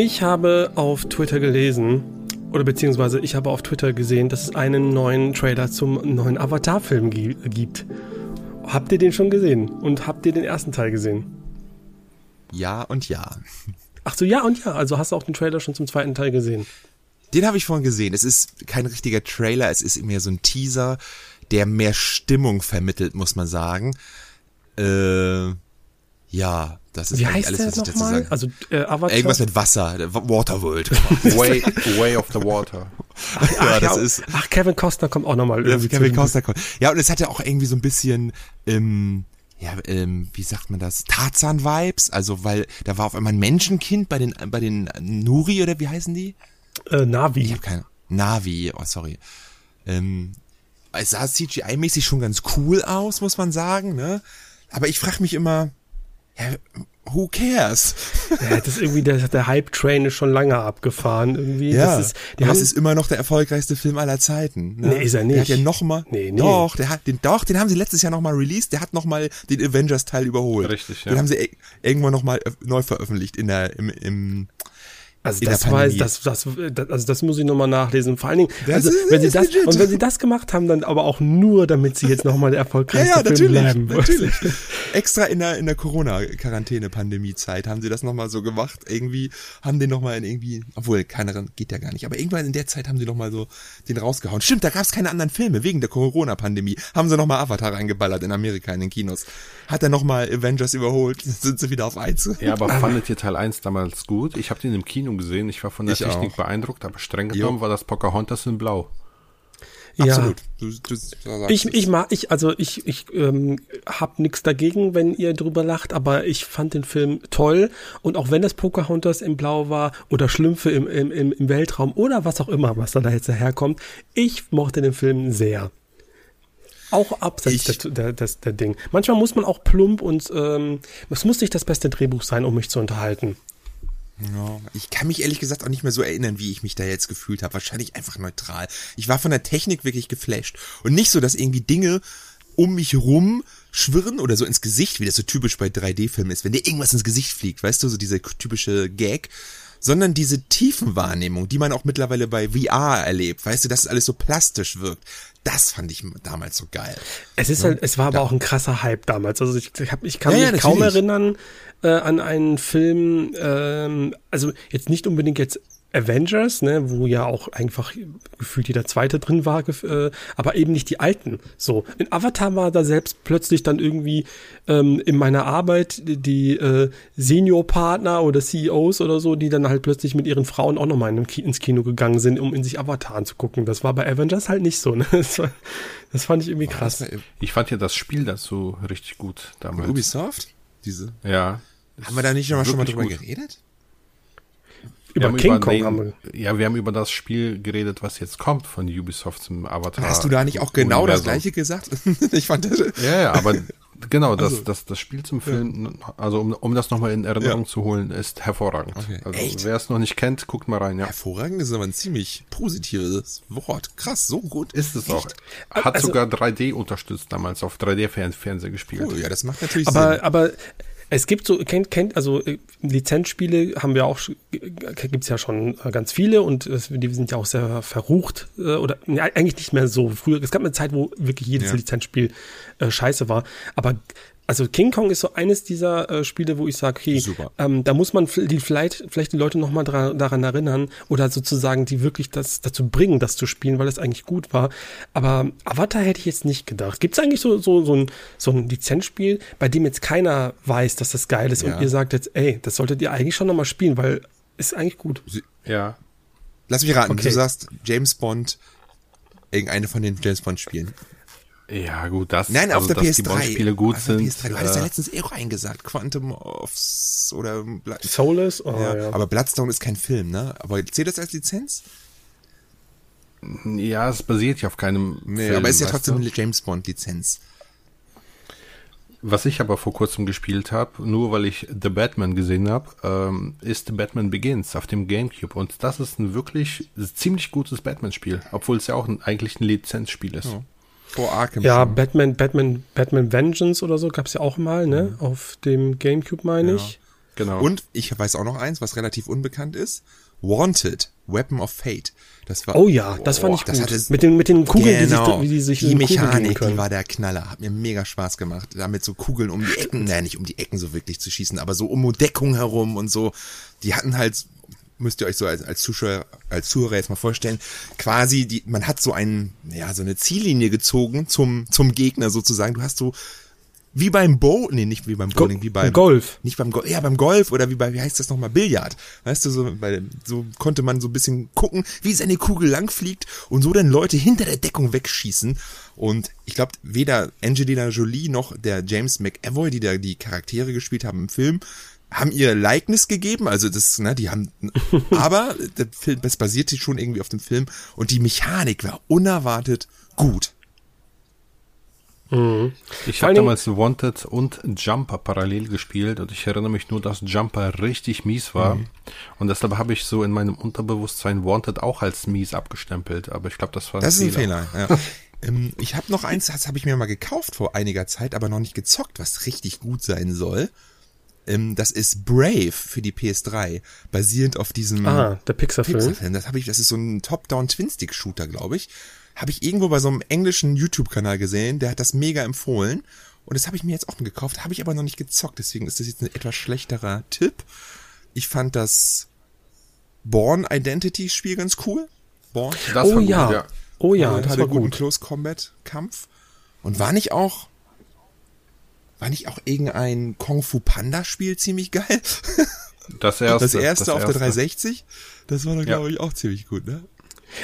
Ich habe auf Twitter gelesen, oder beziehungsweise ich habe auf Twitter gesehen, dass es einen neuen Trailer zum neuen Avatar-Film gibt. Habt ihr den schon gesehen? Und habt ihr den ersten Teil gesehen? Ja und ja. Ach so, ja und ja. Also hast du auch den Trailer schon zum zweiten Teil gesehen? Den habe ich vorhin gesehen. Es ist kein richtiger Trailer, es ist mehr so ein Teaser, der mehr Stimmung vermittelt, muss man sagen. Äh, ja, das ist Wie heißt alles, was ich dazu sagen Also äh, Avatar? Irgendwas mit Wasser, Waterworld. way, way of the Water. Ach, ja, ach, das ja, ist. Ach, Kevin Costner kommt auch nochmal. Ja, Kevin Costner kommt. Ja, und es hat ja auch irgendwie so ein bisschen, ähm, ja, ähm, wie sagt man das? Tarzan-Vibes. Also, weil da war auf einmal ein Menschenkind bei den, bei den Nuri oder wie heißen die? Äh, Navi. Ich hab keine. Navi, oh sorry. Ähm, es sah CGI-mäßig schon ganz cool aus, muss man sagen, ne? Aber ich frage mich immer, ja, who cares? Ja, das ist irgendwie der, der Hype-Train ist schon lange abgefahren irgendwie. Ja, das ist, die haben, ist immer noch der erfolgreichste Film aller Zeiten. Ne? Nee, ist er nicht. Der hat ja noch mal, nee, nee. Doch, der hat den, doch, den haben sie letztes Jahr noch mal released. Der hat noch mal den Avengers-Teil überholt. Richtig, ja. Den haben sie irgendwann noch mal neu veröffentlicht in der, im, im also das weiß, das, das, das, also das muss ich nochmal nachlesen. Vor allen Dingen, also wenn sie das, legit. und wenn sie das gemacht haben, dann aber auch nur, damit sie jetzt nochmal der erfolgreichste ja, ja, Film bleiben. Natürlich. Extra in der, in der Corona-Quarantäne-Pandemie-Zeit haben sie das nochmal so gemacht. Irgendwie haben den nochmal in irgendwie, obwohl keiner geht ja gar nicht, aber irgendwann in der Zeit haben sie nochmal so den rausgehauen. Stimmt, da gab es keine anderen Filme wegen der Corona-Pandemie. Haben sie nochmal Avatar reingeballert in Amerika in den Kinos. Hat er nochmal Avengers überholt, sind sie wieder auf eins. Ja, aber fandet ihr Teil 1 damals gut? Ich habe den im Kino gesehen. Ich war von der ich Technik auch. beeindruckt, aber streng genommen jo. war das Pocahontas in Blau. Ja, Absolut. Du, du, du ich, ich mag, ich, also ich, ich ähm, hab nichts dagegen, wenn ihr drüber lacht, aber ich fand den Film toll und auch wenn das Pocahontas in Blau war oder Schlümpfe im, im, im Weltraum oder was auch immer, was da jetzt daherkommt, ich mochte den Film sehr. Auch abseits der, der, der, der Ding. Manchmal muss man auch plump und ähm, es muss nicht das beste Drehbuch sein, um mich zu unterhalten. Ja, ich kann mich ehrlich gesagt auch nicht mehr so erinnern, wie ich mich da jetzt gefühlt habe. Wahrscheinlich einfach neutral. Ich war von der Technik wirklich geflasht. Und nicht so, dass irgendwie Dinge um mich rum schwirren oder so ins Gesicht, wie das so typisch bei 3D-Filmen ist, wenn dir irgendwas ins Gesicht fliegt, weißt du, so dieser typische Gag, sondern diese Tiefenwahrnehmung, die man auch mittlerweile bei VR erlebt, weißt du, dass es alles so plastisch wirkt. Das fand ich damals so geil. Es ist ja? halt, es war aber auch ein krasser Hype damals. Also ich, ich, hab, ich kann ja, mich ja, kaum erinnern äh, an einen Film, ähm, also jetzt nicht unbedingt jetzt Avengers, ne, wo ja auch einfach gefühlt jeder zweite drin war, äh, aber eben nicht die alten. So, in Avatar war da selbst plötzlich dann irgendwie ähm, in meiner Arbeit die äh, Seniorpartner oder CEOs oder so, die dann halt plötzlich mit ihren Frauen auch nochmal in, ins Kino gegangen sind, um in sich Avatar anzugucken. Das war bei Avengers halt nicht so. Ne? Das, war, das fand ich irgendwie krass. Ich fand ja das Spiel dazu richtig gut damals. Ubisoft? Diese? Ja. Haben wir da nicht schon mal drüber gut. geredet? Über King über Kong haben wir. Ja, wir haben über das Spiel geredet, was jetzt kommt von Ubisoft zum Avatar. Hast du da nicht auch genau Universum. das gleiche gesagt? ich fand das. Ja, ja, aber genau, das, also, das, das Spiel zum Film, ja. also um, um das nochmal in Erinnerung ja. zu holen, ist hervorragend. Okay. Also, wer es noch nicht kennt, guckt mal rein, ja. Hervorragend ist aber ein ziemlich positives Wort. Krass, so gut. Ist es Echt? auch. Hat also, sogar 3D unterstützt damals, auf 3D-Fernseher gespielt. Cool, ja, das macht natürlich aber, Sinn. Aber es gibt so, kennt, kennt, also äh, Lizenzspiele haben wir auch, gibt's ja schon äh, ganz viele und die sind ja auch sehr verrucht äh, oder ja, eigentlich nicht mehr so. Früher, es gab eine Zeit, wo wirklich jedes ja. Lizenzspiel äh, scheiße war, aber also King Kong ist so eines dieser äh, Spiele, wo ich sage, okay, ähm, da muss man die vielleicht, vielleicht die Leute nochmal daran erinnern oder sozusagen die wirklich das dazu bringen, das zu spielen, weil es eigentlich gut war. Aber Avatar hätte ich jetzt nicht gedacht. Gibt es eigentlich so, so, so, ein, so ein Lizenzspiel, bei dem jetzt keiner weiß, dass das geil ist ja. und ihr sagt jetzt, ey, das solltet ihr eigentlich schon nochmal spielen, weil ist eigentlich gut. Ja. Lass mich raten, okay. du sagst James Bond, irgendeine von den James Bond Spielen. Ja, gut, das, Nein, also, auf der dass PS3. die Bond-Spiele gut auf sind. PS3. Du hattest ja äh, letztens eh auch eingesagt. Quantum of oder Blood Soulless? Oh, ja. ja. Aber Bloodstone ist kein Film, ne? Aber zählt das als Lizenz? Ja, es basiert ja auf keinem nee, Film, aber ist ja trotzdem eine James Bond Lizenz. Was ich aber vor kurzem gespielt habe, nur weil ich The Batman gesehen habe, ähm, ist The Batman Begins auf dem GameCube. Und das ist ein wirklich ziemlich gutes Batman-Spiel, obwohl es ja auch ein, eigentlich ein Lizenzspiel ist. Ja. Vor Arkham. Ja, schon. Batman, Batman, Batman Vengeance oder so gab es ja auch mal, ne? Mhm. Auf dem Gamecube, meine ja. ich. Genau. Und ich weiß auch noch eins, was relativ unbekannt ist. Wanted, Weapon of Fate. Das war, Oh ja, das fand ich das gut. hatte- mit den, mit den Kugeln, genau, die sich, wie die sich die Mechanik, die war der Knaller. Hat mir mega Spaß gemacht, damit so Kugeln um die Ecken, naja, nicht um die Ecken so wirklich zu schießen, aber so um Deckung herum und so. Die hatten halt, müsst ihr euch so als, als Zuschauer, als Zuhörer jetzt mal vorstellen, quasi die, man hat so einen, ja, so eine Ziellinie gezogen zum, zum Gegner sozusagen. Du hast so, wie beim Bow, nee, nicht wie beim Bowling, wie beim Golf. Nicht beim Golf, ja, beim Golf oder wie bei, wie heißt das nochmal, Billard. Weißt du, so, bei, so konnte man so ein bisschen gucken, wie seine Kugel langfliegt und so dann Leute hinter der Deckung wegschießen. Und ich glaube, weder Angelina Jolie noch der James McAvoy, die da die Charaktere gespielt haben im Film, haben ihr Likeness gegeben, also das, ne, die haben, aber der Film, das basierte schon irgendwie auf dem Film und die Mechanik war unerwartet gut. Ich Vor habe damals Wanted und Jumper parallel gespielt und ich erinnere mich nur, dass Jumper richtig mies war. Mhm. Und deshalb habe ich so in meinem Unterbewusstsein Wanted auch als mies abgestempelt. Aber ich glaube, das war Das ist ein Fehler, ja. ähm, ich habe noch eins, das habe ich mir mal gekauft vor einiger Zeit, aber noch nicht gezockt, was richtig gut sein soll. Ähm, das ist Brave für die PS3, basierend auf diesem Ah, der Pixar-Film. Pixar-Film. Das habe ich, das ist so ein Top-Down Twin-Stick-Shooter, glaube ich. Habe ich irgendwo bei so einem englischen YouTube-Kanal gesehen, der hat das mega empfohlen. Und das habe ich mir jetzt auch gekauft, habe ich aber noch nicht gezockt, deswegen ist das jetzt ein etwas schlechterer Tipp. Ich fand das Born Identity Spiel ganz cool. Born. Das Oh war gut, ja. Oh ja, und das hatte war guten gut. Close Combat Kampf. Und war nicht auch, war nicht auch irgendein Kung Fu Panda Spiel ziemlich geil? Das erste, Das erste auf der erste. 360? Das war doch, Ja. glaube ich, auch ziemlich gut, ne?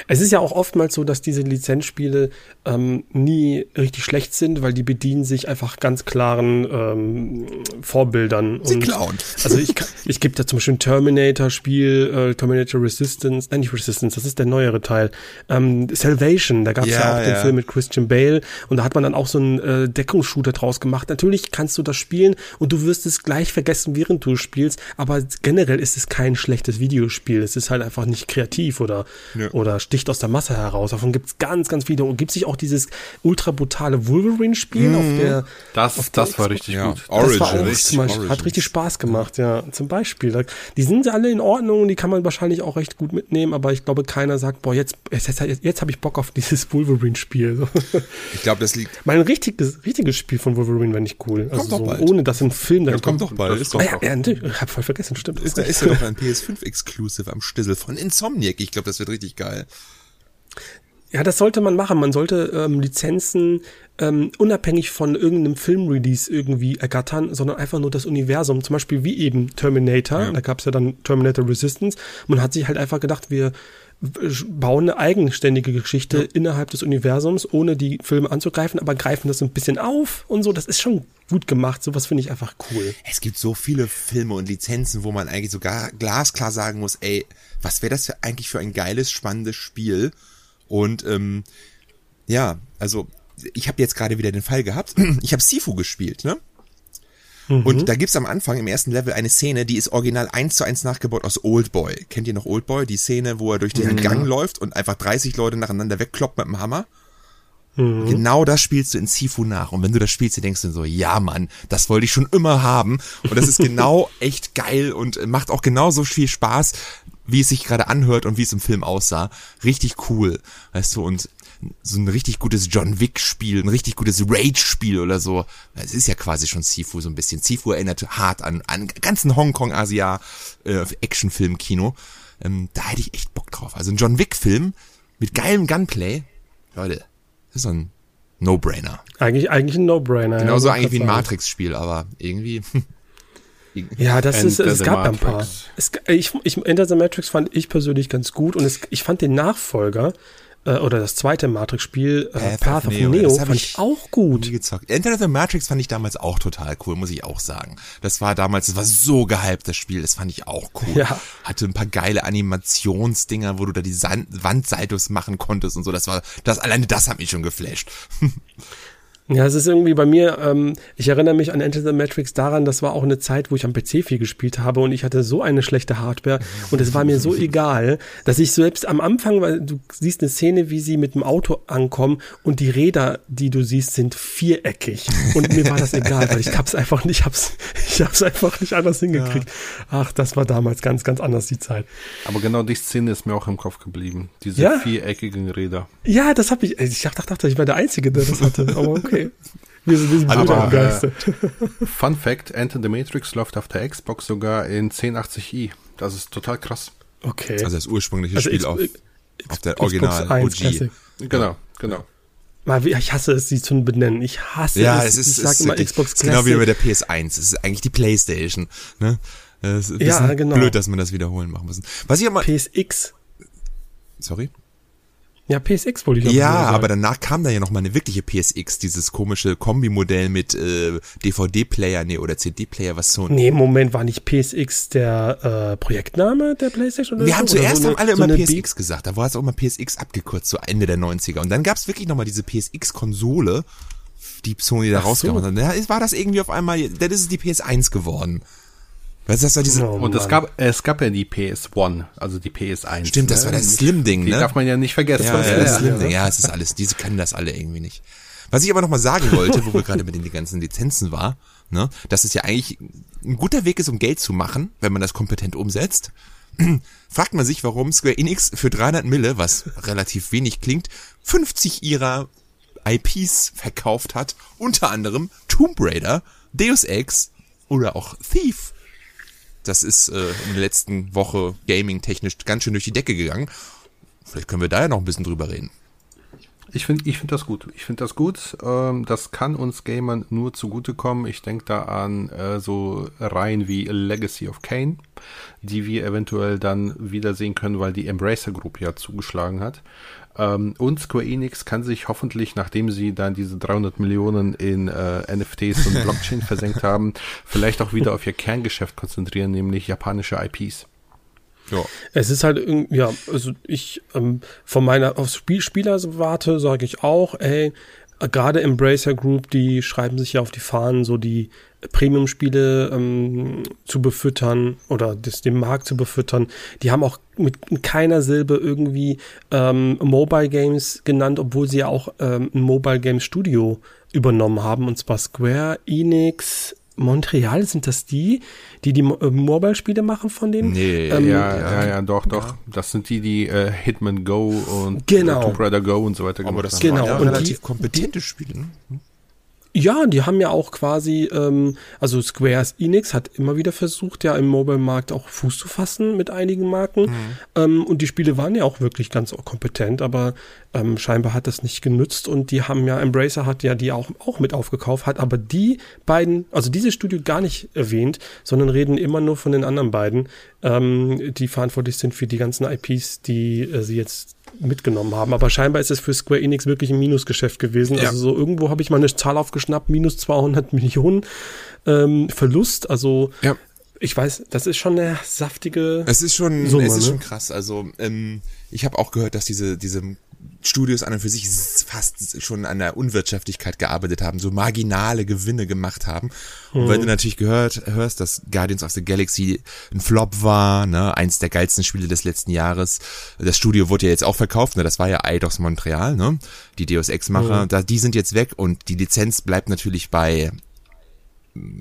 Es ist ja auch oftmals so, dass diese Lizenzspiele ähm, nie richtig schlecht sind, weil die bedienen sich einfach ganz klaren ähm, Vorbildern. Sie Und- klauen. Also ich, ich gebe da zum Beispiel ein Terminator-Spiel, äh, Terminator Resistance, nein, nicht Resistance, das ist der neuere Teil. Ähm, Salvation, da gab es ja, Ja, auch den ja. Film mit Christian Bale und da hat man dann auch so einen äh, Deckungsshooter draus gemacht. Natürlich kannst du das spielen und du wirst es gleich vergessen, während du spielst, aber generell ist es kein schlechtes Videospiel. Es ist halt einfach nicht kreativ oder, Ja. oder sticht aus der Masse heraus. Davon gibt's ganz, ganz viele. Und gibt sich auch dieses ultra brutale Wolverine-Spiel auf der Das, auf der das war richtig Ja. gut. Das war auch Origins. zum Beispiel, hat richtig Spaß gemacht, ja. Zum Beispiel. Die sind alle in Ordnung und die kann man wahrscheinlich auch recht gut mitnehmen, aber ich glaube, keiner sagt, boah, jetzt, jetzt, jetzt, jetzt habe ich Bock auf dieses Wolverine-Spiel. Ich glaube, das liegt, mein richtiges, richtiges Spiel von Wolverine wäre nicht cool. Also Kommt doch so, bald. ohne dass ein Film ja, kommt doch bald. Das Ist, kommt doch, Ah, ja, ja, ich hab voll vergessen, stimmt. ist, da ist ja doch ein PS5-Exclusive am Stissel von Insomniac. Ich glaube, das wird richtig geil. Ja, das sollte man machen. Man sollte ähm, Lizenzen ähm, unabhängig von irgendeinem Filmrelease irgendwie ergattern, sondern einfach nur das Universum. Zum Beispiel wie eben Terminator. Da gab es ja dann Terminator Resistance. Man hat sich halt einfach gedacht, wir bauen eine eigenständige Geschichte innerhalb des Universums, ohne die Filme anzugreifen, aber greifen das ein bisschen auf und so. Das ist schon gut gemacht. Sowas finde ich einfach cool. Es gibt so viele Filme und Lizenzen, wo man eigentlich sogar glasklar sagen muss, ey, was wäre das für, eigentlich für ein geiles, spannendes Spiel? Und ähm, ja, also ich habe jetzt gerade wieder den Fall gehabt. Ich habe Sifu gespielt, ne? Und da gibt's am Anfang im ersten Level eine Szene, die ist original eins zu eins nachgebaut aus Oldboy. Kennt ihr noch Oldboy? Die Szene, wo er durch den Gang läuft und einfach 30 Leute nacheinander wegkloppt mit dem Hammer? Genau das spielst du in Sifu nach. Und wenn du das spielst, dann denkst du so, ja Mann, das wollte ich schon immer haben. Und das ist genau echt geil und macht auch genauso viel Spaß, wie es sich gerade anhört und wie es im Film aussah. Richtig cool, weißt du, und so ein richtig gutes John Wick-Spiel, ein richtig gutes Rage-Spiel oder so. Es ist ja quasi schon Sifu so ein bisschen. Sifu erinnert hart an, an ganzen Hongkong-Asia äh, Actionfilm-Kino. Ähm, da hätte ich echt Bock drauf. Also ein John Wick-Film mit geilem Gunplay. Leute, das ist so ein No-Brainer. Eigentlich, eigentlich ein No-Brainer. Genauso ja, eigentlich wie ein. Matrix-Spiel, aber irgendwie. Ja, das ist, Enter es gab ja ein paar. Matrix. Es, ich, ich, Enter the Matrix fand ich persönlich ganz gut und es, ich fand den Nachfolger äh, oder das zweite Matrix-Spiel äh, Path, of Neo, das hab fand ich auch gut. nie gezockt. Enter the Matrix fand ich damals auch total cool, muss ich auch sagen. Das war damals, das war so gehypt, das Spiel, das fand ich auch cool. Ja. Hatte ein paar geile Animationsdinger, wo du da die San Wandsaltos machen konntest und so. Das war, das, alleine das hat mich schon geflasht. Ja, es ist irgendwie bei mir, ähm, ich erinnere mich an Enter the Matrix daran, das war auch eine Zeit, wo ich am PC viel gespielt habe und ich hatte so eine schlechte Hardware und es war mir so egal, dass ich selbst am Anfang, weil du siehst eine Szene, wie sie mit dem Auto ankommen und die Räder, die du siehst, sind viereckig und mir war das egal, weil ich hab's einfach nicht, ich hab's, ich hab's einfach nicht anders hingekriegt. Ja. Ach, das war damals ganz, ganz anders die Zeit. Aber genau die Szene ist mir auch im Kopf geblieben, diese ja? viereckigen Räder. Ja, das habe ich, ich dachte, dachte, ich war der Einzige, der das hatte, aber okay. Wir sind, wir sind Aber, begeistert. Äh, Fun Fact: Enter the Matrix läuft auf der Xbox sogar in 1080i. Das ist total krass. Okay. Also das ursprüngliche also Spiel X auf, auf der Original 1 OG. Genau, genau. Ich hasse es, sie zu benennen. Ich hasse ja, es. es ist, ich sag immer Xbox Classic. Genau wie bei der PS1. Es ist eigentlich die Playstation. Ne? Es ist ja, genau. blöd, dass man das wiederholen machen muss. Was ich aber PSX. Sorry? Ja, PSX wollte ich auch Ja, aber danach kam da ja noch mal eine wirkliche PSX, dieses komische Kombimodell mit äh, DVD-Player, nee, oder CD-Player, was so. Nee, Moment, war nicht PSX der äh, Projektname der PlayStation? Oder Wir so? haben zuerst so haben alle so immer PSX gesagt, da war es auch mal PSX abgekürzt, so Ende der 90er. Und dann gab's wirklich noch mal diese PSX-Konsole, die Sony da rausgehauen hat. Da war das irgendwie auf einmal, dann ist es die PS1 geworden. Was ist das da diese oh, und es gab, es gab ja die PS1, also die PS1. Stimmt, das ne? war das Slim-Ding, ne? Die darf man ja nicht vergessen. Ja, ja, das Slim-Ding, ja, es ist alles, diese können das alle irgendwie nicht. Was ich aber nochmal sagen wollte, wo wir gerade mit den ganzen Lizenzen war, ne, dass es ja eigentlich ein guter Weg ist, um Geld zu machen, wenn man das kompetent umsetzt. Fragt man sich, warum Square Enix für 300 Mille, was relativ wenig klingt, 50 ihrer IPs verkauft hat, unter anderem Tomb Raider, Deus Ex oder auch Thief das ist äh, in der letzten Woche gaming-technisch ganz schön durch die Decke gegangen. Vielleicht können wir da ja noch ein bisschen drüber reden. Ich finde ich finde das gut. Ich finde das gut. Ähm, das kann uns Gamern nur zugutekommen. Ich denke da an äh, so Reihen wie Legacy of Kane, die wir eventuell dann wiedersehen können, weil die Embracer Group ja zugeschlagen hat. Ähm, und Square Enix kann sich hoffentlich, nachdem sie dann diese 300 Millionen in äh, NFTs und Blockchain versenkt haben, vielleicht auch wieder auf ihr Kerngeschäft konzentrieren, nämlich japanische IPs. Ja. Es ist halt irgendwie, ja, also ich ähm, von meiner aufs Spiel Spielerwarte sage ich auch, ey, gerade Embracer Group, die schreiben sich ja auf die Fahnen, so die Premium-Spiele ähm, zu befüttern oder das, den Markt zu befüttern. Die haben auch mit keiner Silbe irgendwie ähm, Mobile Games genannt, obwohl sie ja auch ähm, ein Mobile Game Studio übernommen haben, und zwar Square Enix Montreal, sind das die, die die äh, Mobile-Spiele machen von denen? Nee, ähm, ja, ja, ja, doch, doch. Ja. Das sind die, die äh, Hitman Go und genau. Tomb Raider Go und so weiter Aber das haben. Genau. Ja relativ die, kompetente Spiele. Ne? Ja, die haben ja auch quasi, ähm, also Squares Enix hat immer wieder versucht, ja im Mobile-Markt auch Fuß zu fassen mit einigen Marken. Mhm. Ähm, und die Spiele waren ja auch wirklich ganz kompetent, aber ähm, scheinbar hat das nicht genützt und die haben ja, Embracer hat ja die auch, auch mit aufgekauft, hat aber die beiden, also dieses Studio gar nicht erwähnt, sondern reden immer nur von den anderen beiden, ähm, die verantwortlich sind für die ganzen IPs, die äh, sie jetzt mitgenommen haben. Aber scheinbar ist es für Square Enix wirklich ein Minusgeschäft gewesen. Ja. Also so irgendwo habe ich mal eine Zahl aufgeschnappt, minus 200 Millionen ähm, Verlust. Also ja. ich weiß, das ist schon eine saftige. Es ist schon, Summe, es ist ne? schon krass. Also ähm, ich habe auch gehört, dass diese diese Studios an und für sich fast schon an der Unwirtschaftlichkeit gearbeitet haben, so marginale Gewinne gemacht haben. Und mhm. wenn du natürlich gehört, hörst, dass Guardians of the Galaxy ein Flop war, ne, eins der geilsten Spiele des letzten Jahres. Das Studio wurde ja jetzt auch verkauft, ne, das war ja Eidos Montreal, ne, die Deus Ex-Macher, mhm. da, die sind jetzt weg und die Lizenz bleibt natürlich bei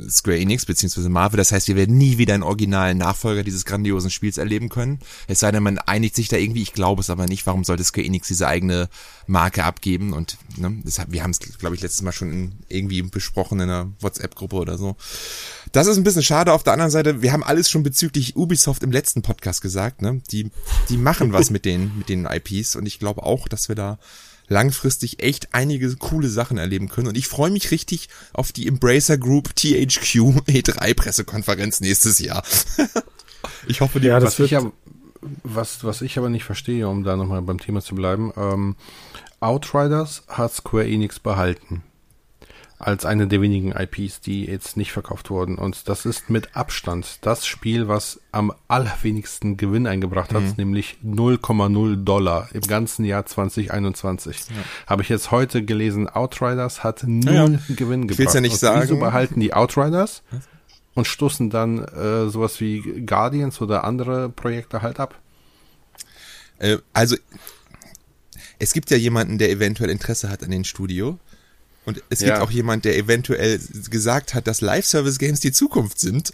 Square Enix beziehungsweise Marvel. Das heißt, wir werden nie wieder einen originalen Nachfolger dieses grandiosen Spiels erleben können. Es sei denn, man einigt sich da irgendwie. Ich glaube es aber nicht. Warum sollte Square Enix diese eigene Marke abgeben? Und ne, das, wir haben es, glaube ich, letztes Mal schon in, irgendwie besprochen in einer WhatsApp-Gruppe oder so. Das ist ein bisschen schade. Auf der anderen Seite, wir haben alles schon bezüglich Ubisoft im letzten Podcast gesagt. Ne? Die, die machen was mit den, mit den IPs und ich glaube auch, dass wir da langfristig echt einige coole Sachen erleben können. Und ich freue mich richtig auf die Embracer Group THQ E3 Pressekonferenz nächstes Jahr. ich hoffe, die ja, das was wird ich aber, was, was ich aber nicht verstehe, um da nochmal beim Thema zu bleiben, ähm, Outriders hat Square Enix behalten. Als eine der wenigen IPs, die jetzt nicht verkauft wurden. Und das ist mit Abstand das Spiel, was am allerwenigsten Gewinn eingebracht hat, mhm. nämlich 0,0 Dollar im ganzen Jahr 2021. Ja. Habe ich jetzt heute gelesen, Outriders hat null ja, ja. Gewinn gebracht. Ich ja nicht und sagen. Wieso behalten die Outriders und stoßen dann äh, sowas wie Guardians oder andere Projekte halt ab? Äh, also es gibt ja jemanden, der eventuell Interesse hat an den Studio. Und es gibt ja. auch jemand, der eventuell gesagt hat, dass Live-Service-Games die Zukunft sind,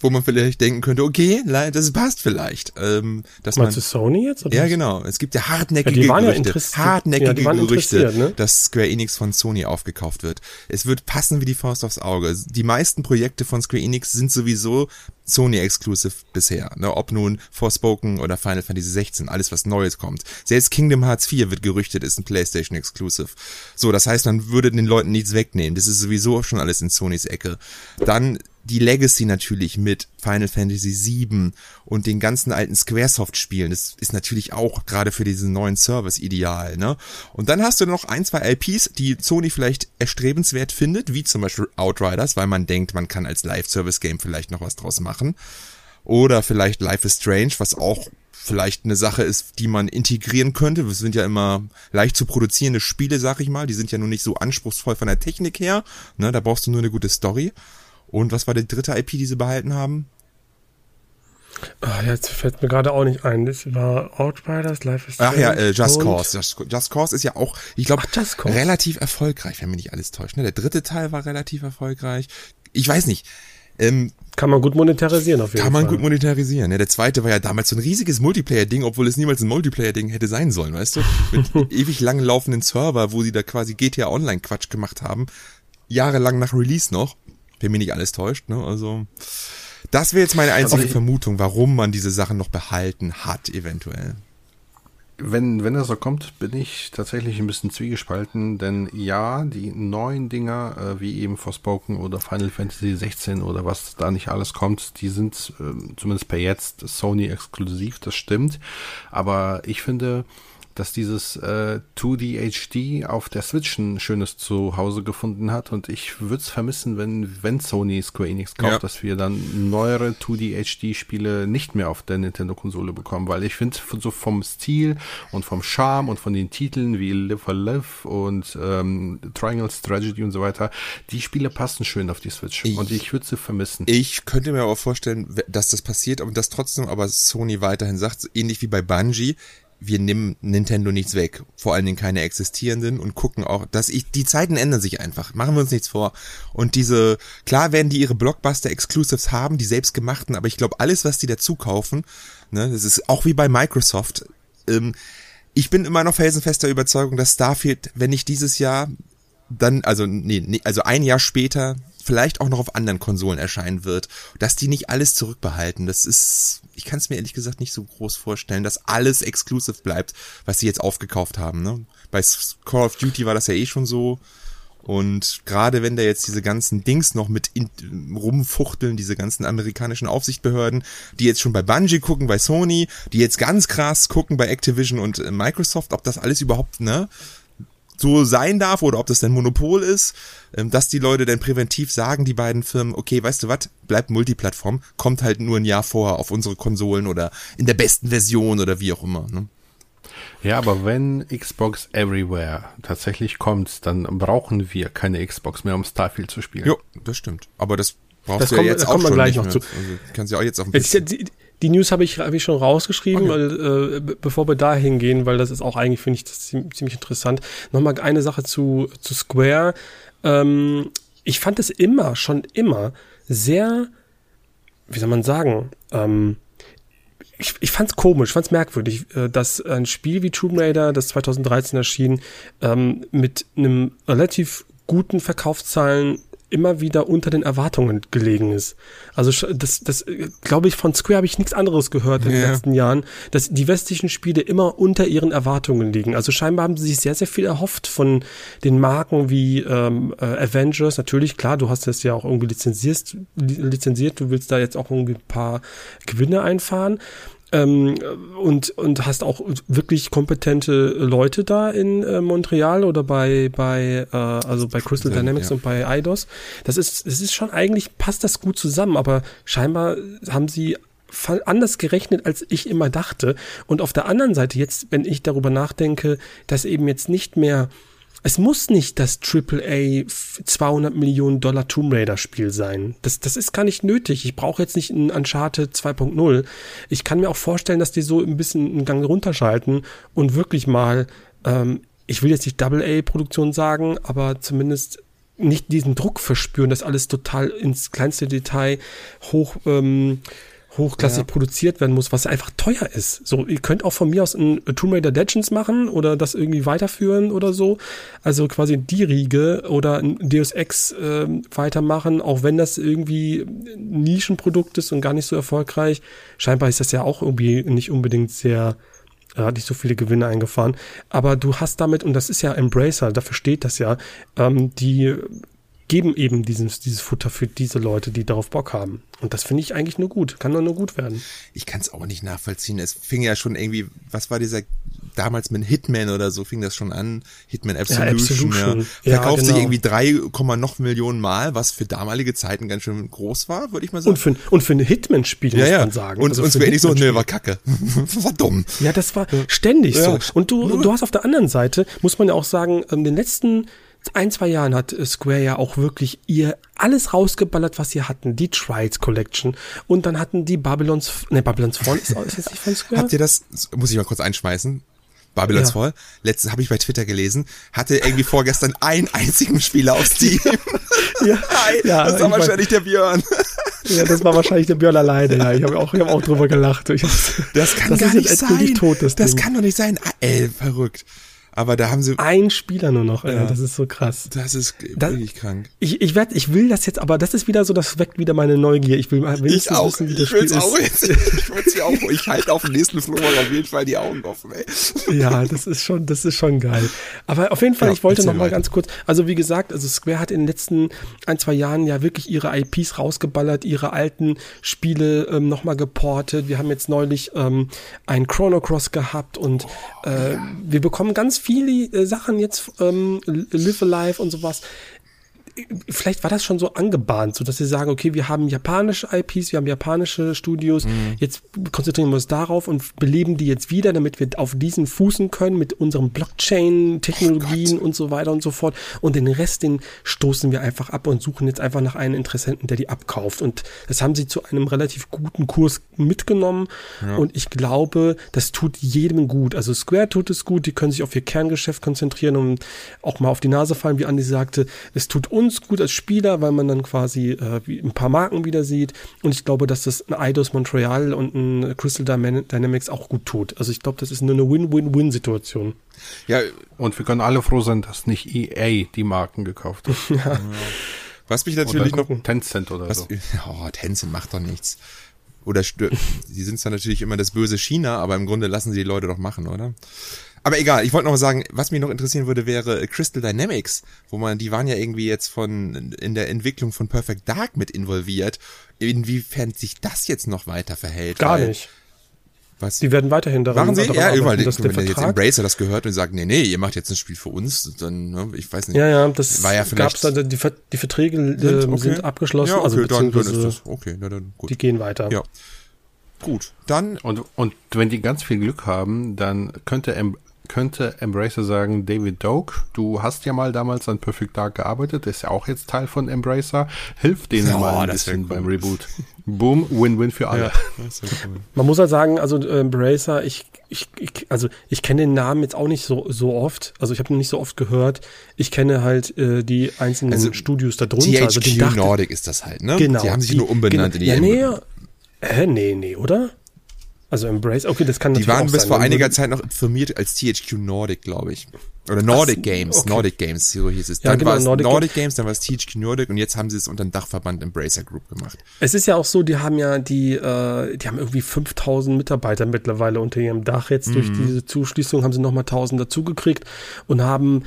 wo man vielleicht denken könnte, okay, das passt vielleicht. Ähm, dass Meinst man, du Sony jetzt? Oder ja, genau. Es gibt ja hartnäckige ja, Gerüchte, ja hartnäckige ja, Gerüchte, ne? dass Square Enix von Sony aufgekauft wird. Es wird passen wie die Faust aufs Auge. Die meisten Projekte von Square Enix sind sowieso Sony-Exclusive bisher. Ne? Ob nun Forspoken oder Final Fantasy 16, alles was Neues kommt. Selbst Kingdom Hearts 4 wird gerüchtet, ist ein PlayStation-Exclusive. So, das heißt, man würde den Leuten nichts wegnehmen. Das ist sowieso schon alles in Sonys Ecke. Dann die Legacy natürlich mit Final Fantasy VII und den ganzen alten Squaresoft-Spielen. Das ist natürlich auch gerade für diesen neuen Service ideal, ne? Und dann hast du noch ein, zwei LPs, die Sony vielleicht erstrebenswert findet, wie zum Beispiel Outriders, weil man denkt, man kann als Live-Service-Game vielleicht noch was draus machen. Oder vielleicht Life is Strange, was auch vielleicht eine Sache ist, die man integrieren könnte. Das sind ja immer leicht zu produzierende Spiele, sag ich mal. Die sind ja nur nicht so anspruchsvoll von der Technik her. Ne, da brauchst du nur eine gute Story. Und was war die dritte IP, die sie behalten haben? Oh, jetzt fällt mir gerade auch nicht ein. Das war Outriders, Life is Strange. Ach ja, äh, Just Cause. Just, Just, Cause ist ja auch, ich glaube, relativ erfolgreich, wenn mich nicht alles täuscht. Ne? Der dritte Teil war relativ erfolgreich. Ich weiß nicht. Ähm, kann man gut monetarisieren auf jeden Fall. Kann man gut monetarisieren. Ne? Der zweite war ja damals so ein riesiges Multiplayer-Ding, obwohl es niemals ein Multiplayer-Ding hätte sein sollen, weißt du? Mit ewig lang laufenden Server, wo sie da quasi GTA Online-Quatsch gemacht haben. Jahrelang nach Release noch wenn mich nicht alles täuscht. Ne? Also das wäre jetzt meine einzige Vermutung, warum man diese Sachen noch behalten hat, eventuell. Wenn, wenn das so kommt, bin ich tatsächlich ein bisschen zwiegespalten, denn ja, die neuen Dinger, äh, wie eben Forspoken oder Final Fantasy 16 oder was da nicht alles kommt, die sind äh, zumindest per jetzt Sony exklusiv, das stimmt. Aber ich finde, dass dieses äh, 2D HD auf der Switch ein schönes Zuhause gefunden hat und ich würde es vermissen, wenn, wenn Sony Square Enix kauft, ja. dass wir dann neuere 2D HD Spiele nicht mehr auf der Nintendo-Konsole bekommen, weil ich finde, so vom Stil und vom Charme und von den Titeln wie Live for Live und ähm, Triangle Strategy und so weiter, die Spiele passen schön auf die Switch ich, und ich würde sie vermissen. Ich könnte mir aber vorstellen, dass das passiert und dass trotzdem aber Sony weiterhin sagt, ähnlich wie bei Bungie, wir nehmen Nintendo nichts weg, vor allen Dingen keine existierenden und gucken auch, dass ich, die Zeiten ändern sich einfach, machen wir uns nichts vor. Und diese, klar werden die ihre Blockbuster-Exclusives haben, die selbstgemachten, aber ich glaube, alles, was die dazu kaufen, ne, das ist auch wie bei Microsoft, ähm, ich bin immer noch felsenfester Überzeugung, dass Starfield, wenn nicht dieses Jahr, dann, also, nee, nee, also ein Jahr später, vielleicht auch noch auf anderen Konsolen erscheinen wird, dass die nicht alles zurückbehalten. Das ist, ich kann es mir ehrlich gesagt nicht so groß vorstellen, dass alles exclusive bleibt, was sie jetzt aufgekauft haben. Ne? Bei Call of Duty war das ja eh schon so. Und gerade wenn da jetzt diese ganzen Dings noch mit in, rumfuchteln, diese ganzen amerikanischen Aufsichtsbehörden, die jetzt schon bei Bungie gucken, bei Sony, die jetzt ganz krass gucken bei Activision und äh, Microsoft, ob das alles überhaupt, ne, so sein darf oder ob das ein Monopol ist, ähm, dass die Leute dann präventiv sagen, die beiden Firmen, okay, weißt du was, bleibt Multiplattform, kommt halt nur ein Jahr vorher auf unsere Konsolen oder in der besten Version oder wie auch immer. Ne? Ja, aber wenn Xbox Everywhere tatsächlich kommt, dann brauchen wir keine Xbox mehr, um Starfield zu spielen. Jo, das stimmt. Aber das brauchst das du kommt, ja jetzt auch schon gleich noch mehr. zu. Also, kannst du ja auch jetzt auf ein bisschen. Die, News habe ich, hab ich schon rausgeschrieben, okay. weil, äh, bevor wir da hingehen, weil das ist auch eigentlich, finde ich, ziemlich interessant. Nochmal eine Sache zu, zu Square. Ähm, ich fand es immer, schon immer sehr, wie soll man sagen, ähm, ich, ich fand es komisch, fand es merkwürdig, äh, dass ein Spiel wie Tomb Raider, das 2013 erschien, ähm, mit einem relativ guten Verkaufszahlen immer wieder unter den Erwartungen gelegen ist. Also das, das glaube ich, von Square habe ich nichts anderes gehört in ja. den letzten Jahren, dass die westlichen Spiele immer unter ihren Erwartungen liegen. Also scheinbar haben sie sich sehr, sehr viel erhofft von den Marken wie ähm, äh, Avengers. Natürlich, klar, du hast das ja auch irgendwie lizenziert, lizenziert, du willst da jetzt auch irgendwie ein paar Gewinne einfahren. Ähm, und, und hast auch wirklich kompetente Leute da in äh, Montreal oder bei, bei, äh, also bei Crystal Dynamics ja. und bei Eidos. Das ist, es ist schon eigentlich, passt das gut zusammen, aber scheinbar haben sie anders gerechnet, als ich immer dachte. Und auf der anderen Seite jetzt, wenn ich darüber nachdenke, dass eben jetzt nicht mehr es muss nicht das AAA 200 Millionen Dollar Tomb Raider Spiel sein. Das, das ist gar nicht nötig. Ich brauche jetzt nicht ein Uncharted 2.0. Ich kann mir auch vorstellen, dass die so ein bisschen einen Gang runterschalten und wirklich mal, ähm, ich will jetzt nicht Double-A-Produktion sagen, aber zumindest nicht diesen Druck verspüren, dass alles total ins kleinste Detail hoch ähm, hochklassig ja. produziert werden muss, was einfach teuer ist. So, ihr könnt auch von mir aus ein Tomb Raider Legends machen oder das irgendwie weiterführen oder so. Also quasi die Riege oder ein Deus Ex äh, weitermachen, auch wenn das irgendwie ein Nischenprodukt ist und gar nicht so erfolgreich. Scheinbar ist das ja auch irgendwie nicht unbedingt sehr er hat nicht so viele Gewinne eingefahren. Aber du hast damit, und das ist ja Embracer, dafür steht das ja, ähm, die geben eben dieses, dieses Futter für diese Leute, die darauf Bock haben. Und das finde ich eigentlich nur gut. Kann doch nur gut werden. Ich kann es auch nicht nachvollziehen. Es fing ja schon irgendwie, was war dieser, damals mit Hitman oder so fing das schon an. Hitman Absolution. Ja, Absolution. Ja. Verkauft ja, genau. sich irgendwie drei noch Millionen Mal, was für damalige Zeiten ganz schön groß war, würde ich mal sagen. Und für, und für ein Hitman-Spiel ja, muss man sagen. Und, also und es so, ne, war kacke. war dumm. Ja, das war ständig so. Und du, du hast auf der anderen Seite, muss man ja auch sagen, ähm, den letzten ein, zwei Jahren hat äh, Square ja auch wirklich ihr alles rausgeballert, was sie hatten. Die Trials Collection. Und dann hatten die Babylons, ne, Babylons Fall ist, ist jetzt nicht von Square. Habt ihr das, muss ich mal kurz einschmeißen? Babylons ja. Fall, letztes habe ich bei Twitter gelesen, hatte irgendwie vorgestern einen einzigen Spieler auf Steam. ja, ja, das war wahrscheinlich der Björn. Ja, das war wahrscheinlich der Björn alleine. Ja, ich habe auch, ich hab auch drüber gelacht. Ich, das kann das gar nicht sein. Tot, das, das kann doch nicht sein. Ah, ey, verrückt. Aber da haben sie. Ein Spieler nur noch, ja. das ist so krass. Das ist das, wirklich krank. Ich, ich, werd, ich will das jetzt, aber das ist wieder so, das weckt wieder meine Neugier. Ich will mal ich auch, wissen, wie das ich Spiel auch ist. Jetzt, ich will's auch, ich halte auf dem nächsten Flohmarkt auf jeden Fall die Augen offen, ey. Ja, das ist schon, das ist schon geil. Aber auf jeden Fall, ja, ich wollte noch mal weiter. ganz kurz, also wie gesagt, also Square hat in den letzten ein, zwei Jahren ja wirklich ihre IPs rausgeballert, ihre alten Spiele ähm, noch mal geportet. Wir haben jetzt neulich ähm, ein Chrono Cross gehabt und äh, wir bekommen ganz viele äh, Sachen jetzt, ähm, Live Alive und sowas, vielleicht war das schon so angebahnt, so dass sie sagen, okay, wir haben japanische IPs, wir haben japanische Studios, mhm. jetzt konzentrieren wir uns darauf und beleben die jetzt wieder, damit wir auf diesen fußen können mit unseren Blockchain-Technologien oh und so weiter und so fort. Und den Rest, den stoßen wir einfach ab und suchen jetzt einfach nach einem Interessenten, der die abkauft. Und das haben sie zu einem relativ guten Kurs mitgenommen. Ja. Und ich glaube, das tut jedem gut. Also Square tut es gut, die können sich auf ihr Kerngeschäft konzentrieren und auch mal auf die Nase fallen, wie Andi sagte. Es tut uns uns gut als Spieler, weil man dann quasi äh, ein paar Marken wieder sieht. Und ich glaube, dass das ein Eidos Montreal und ein Crystal Dynamics auch gut tut. Also ich glaube, das ist nur eine Win-Win-Win-Situation. Ja, und wir können alle froh sein, dass nicht EA die Marken gekauft hat. ja. Was mich natürlich noch. Tencent oder was, so. Oh, Tencent macht doch nichts. Oder die sind zwar natürlich immer das böse China, aber im Grunde lassen sie die Leute doch machen, oder? Aber egal, ich wollte noch mal sagen, was mich noch interessieren würde, wäre Crystal Dynamics, wo man, die waren ja irgendwie jetzt von, in der Entwicklung von Perfect Dark mit involviert. Inwiefern sich das jetzt noch weiter verhält? Gar weil, nicht. Was? Die werden weiterhin daran Machen sie? Daran ja, überall. Dass wenn der jetzt Embracer das gehört und sagt, nee, nee, ihr macht jetzt ein Spiel für uns, dann, ne, ich weiß nicht. Ja, ja, das war ja vielleicht. Gab's da, die, die Verträge äh, okay. sind abgeschlossen. Ja, okay, also dann, dann ist das, okay, na dann gut. Die gehen weiter. Ja. Gut, dann. Und, und wenn die ganz viel Glück haben, dann könnte könnte Embracer sagen, David Doak, du hast ja mal damals an Perfect Dark gearbeitet, ist ja auch jetzt Teil von Embracer, hilf denen oh, mal ein bisschen cool. beim Reboot. Boom, Win-Win für alle. Ja, cool. Man muss halt sagen, also äh, Embracer, ich, ich, ich, also ich kenne den Namen jetzt auch nicht so, so oft, also ich habe ihn nicht so oft gehört. Ich kenne halt äh, die einzelnen also, Studios darunter. THQ also Nordic ist das halt, ne? Genau. Die haben sich die, nur umbenannt genau, in die ja, nee, äh, nee, nee, oder? Also Embrace, okay, das kann Die waren bis sein, vor einiger Zeit noch firmiert als THQ Nordic, glaube ich. Oder Nordic Ach, Games, okay. Nordic Games, so hieß es. Dann ja, genau, war es Nordic, Nordic Games, dann war es THQ Nordic und jetzt haben sie es unter dem Dachverband Embracer Group gemacht. Es ist ja auch so, die haben ja die, äh, die haben irgendwie 5000 Mitarbeiter mittlerweile unter ihrem Dach. Jetzt durch mhm. diese Zuschließung haben sie nochmal 1000 dazugekriegt und haben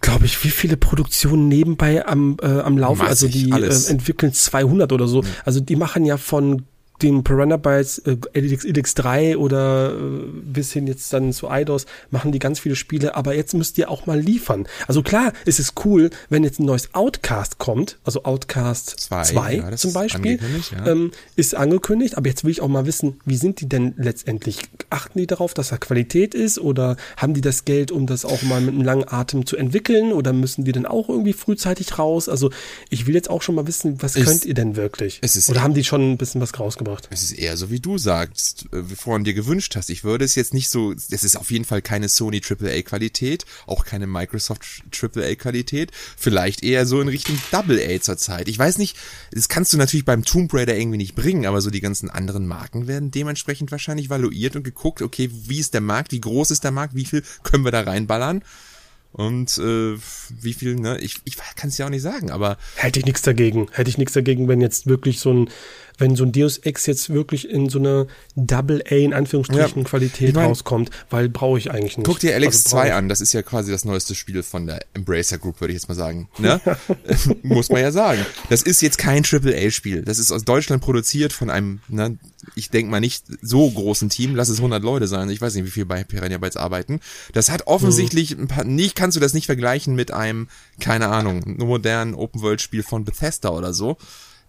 glaube ich, wie viele Produktionen nebenbei am, äh, am Laufen, also die äh, entwickeln 200 oder so. Mhm. Also die machen ja von den Piranha Bytes äh, LX, LX3 oder äh, bis hin jetzt dann zu IDOS machen die ganz viele Spiele, aber jetzt müsst ihr auch mal liefern. Also klar, ist es cool, wenn jetzt ein neues Outcast kommt, also Outcast 2 ja, zum Beispiel, ja. ähm, ist angekündigt, aber jetzt will ich auch mal wissen, wie sind die denn letztendlich? Achten die darauf, dass da Qualität ist oder haben die das Geld, um das auch mal mit einem langen Atem zu entwickeln oder müssen die dann auch irgendwie frühzeitig raus? Also ich will jetzt auch schon mal wissen, was ist, könnt ihr denn wirklich? oder haben die schon ein bisschen was rausgebracht? Es ist eher so, wie du sagst, äh, vorhin dir gewünscht hast. Ich würde es jetzt nicht so, es ist auf jeden Fall keine Sony AAA Qualität, auch keine Microsoft AAA Qualität, vielleicht eher so in Richtung Double A zurzeit. Ich weiß nicht, das kannst du natürlich beim Tomb Raider irgendwie nicht bringen, aber so die ganzen anderen Marken werden dementsprechend wahrscheinlich valuiert und geguckt, okay, wie ist der Markt, wie groß ist der Markt, wie viel können wir da reinballern? Und äh, wie viel, ne? Ich, ich kann es ja auch nicht sagen, aber. Hätte ich nichts dagegen. Hätte ich nichts dagegen, wenn jetzt wirklich so ein wenn so ein Deus Ex jetzt wirklich in so eine Double A in Anführungsstrichen ja, Qualität ich mein, rauskommt, weil brauche ich eigentlich nicht. Guck dir Alex also 2 an, das ist ja quasi das neueste Spiel von der Embracer Group, würde ich jetzt mal sagen. Ne? Muss man ja sagen. Das ist jetzt kein Triple A Spiel. Das ist aus Deutschland produziert von einem, ne, ich denke mal nicht so großen Team, lass es 100 Leute sein. Ich weiß nicht, wie viel bei Piranha Bytes arbeiten. Das hat offensichtlich ein paar, nicht, kannst du das nicht vergleichen mit einem, keine Ahnung, modernen Open World Spiel von Bethesda oder so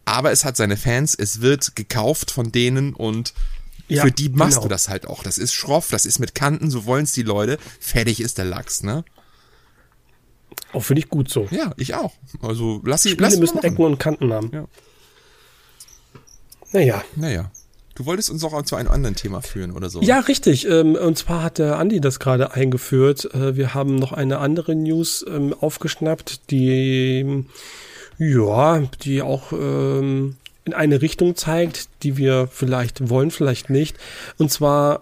aber es hat seine Fans, es wird gekauft von denen und ja, für die machst genau. du das halt auch. Das ist schroff, das ist mit Kanten, so wollen's die Leute. Fertig ist der Lachs, ne? Auch finde ich gut so. Ja, ich auch. Also lass sie Spiele lass müssen Ecken und Kanten haben. Ja. Naja. Naja. Du wolltest uns auch zu einem anderen Thema führen oder so. Ja, richtig. Ähm, und zwar hat der Andi das gerade eingeführt. Äh, wir haben noch eine andere News ähm, aufgeschnappt, die ja, die auch ähm, in eine Richtung zeigt, die wir vielleicht wollen, vielleicht nicht. Und zwar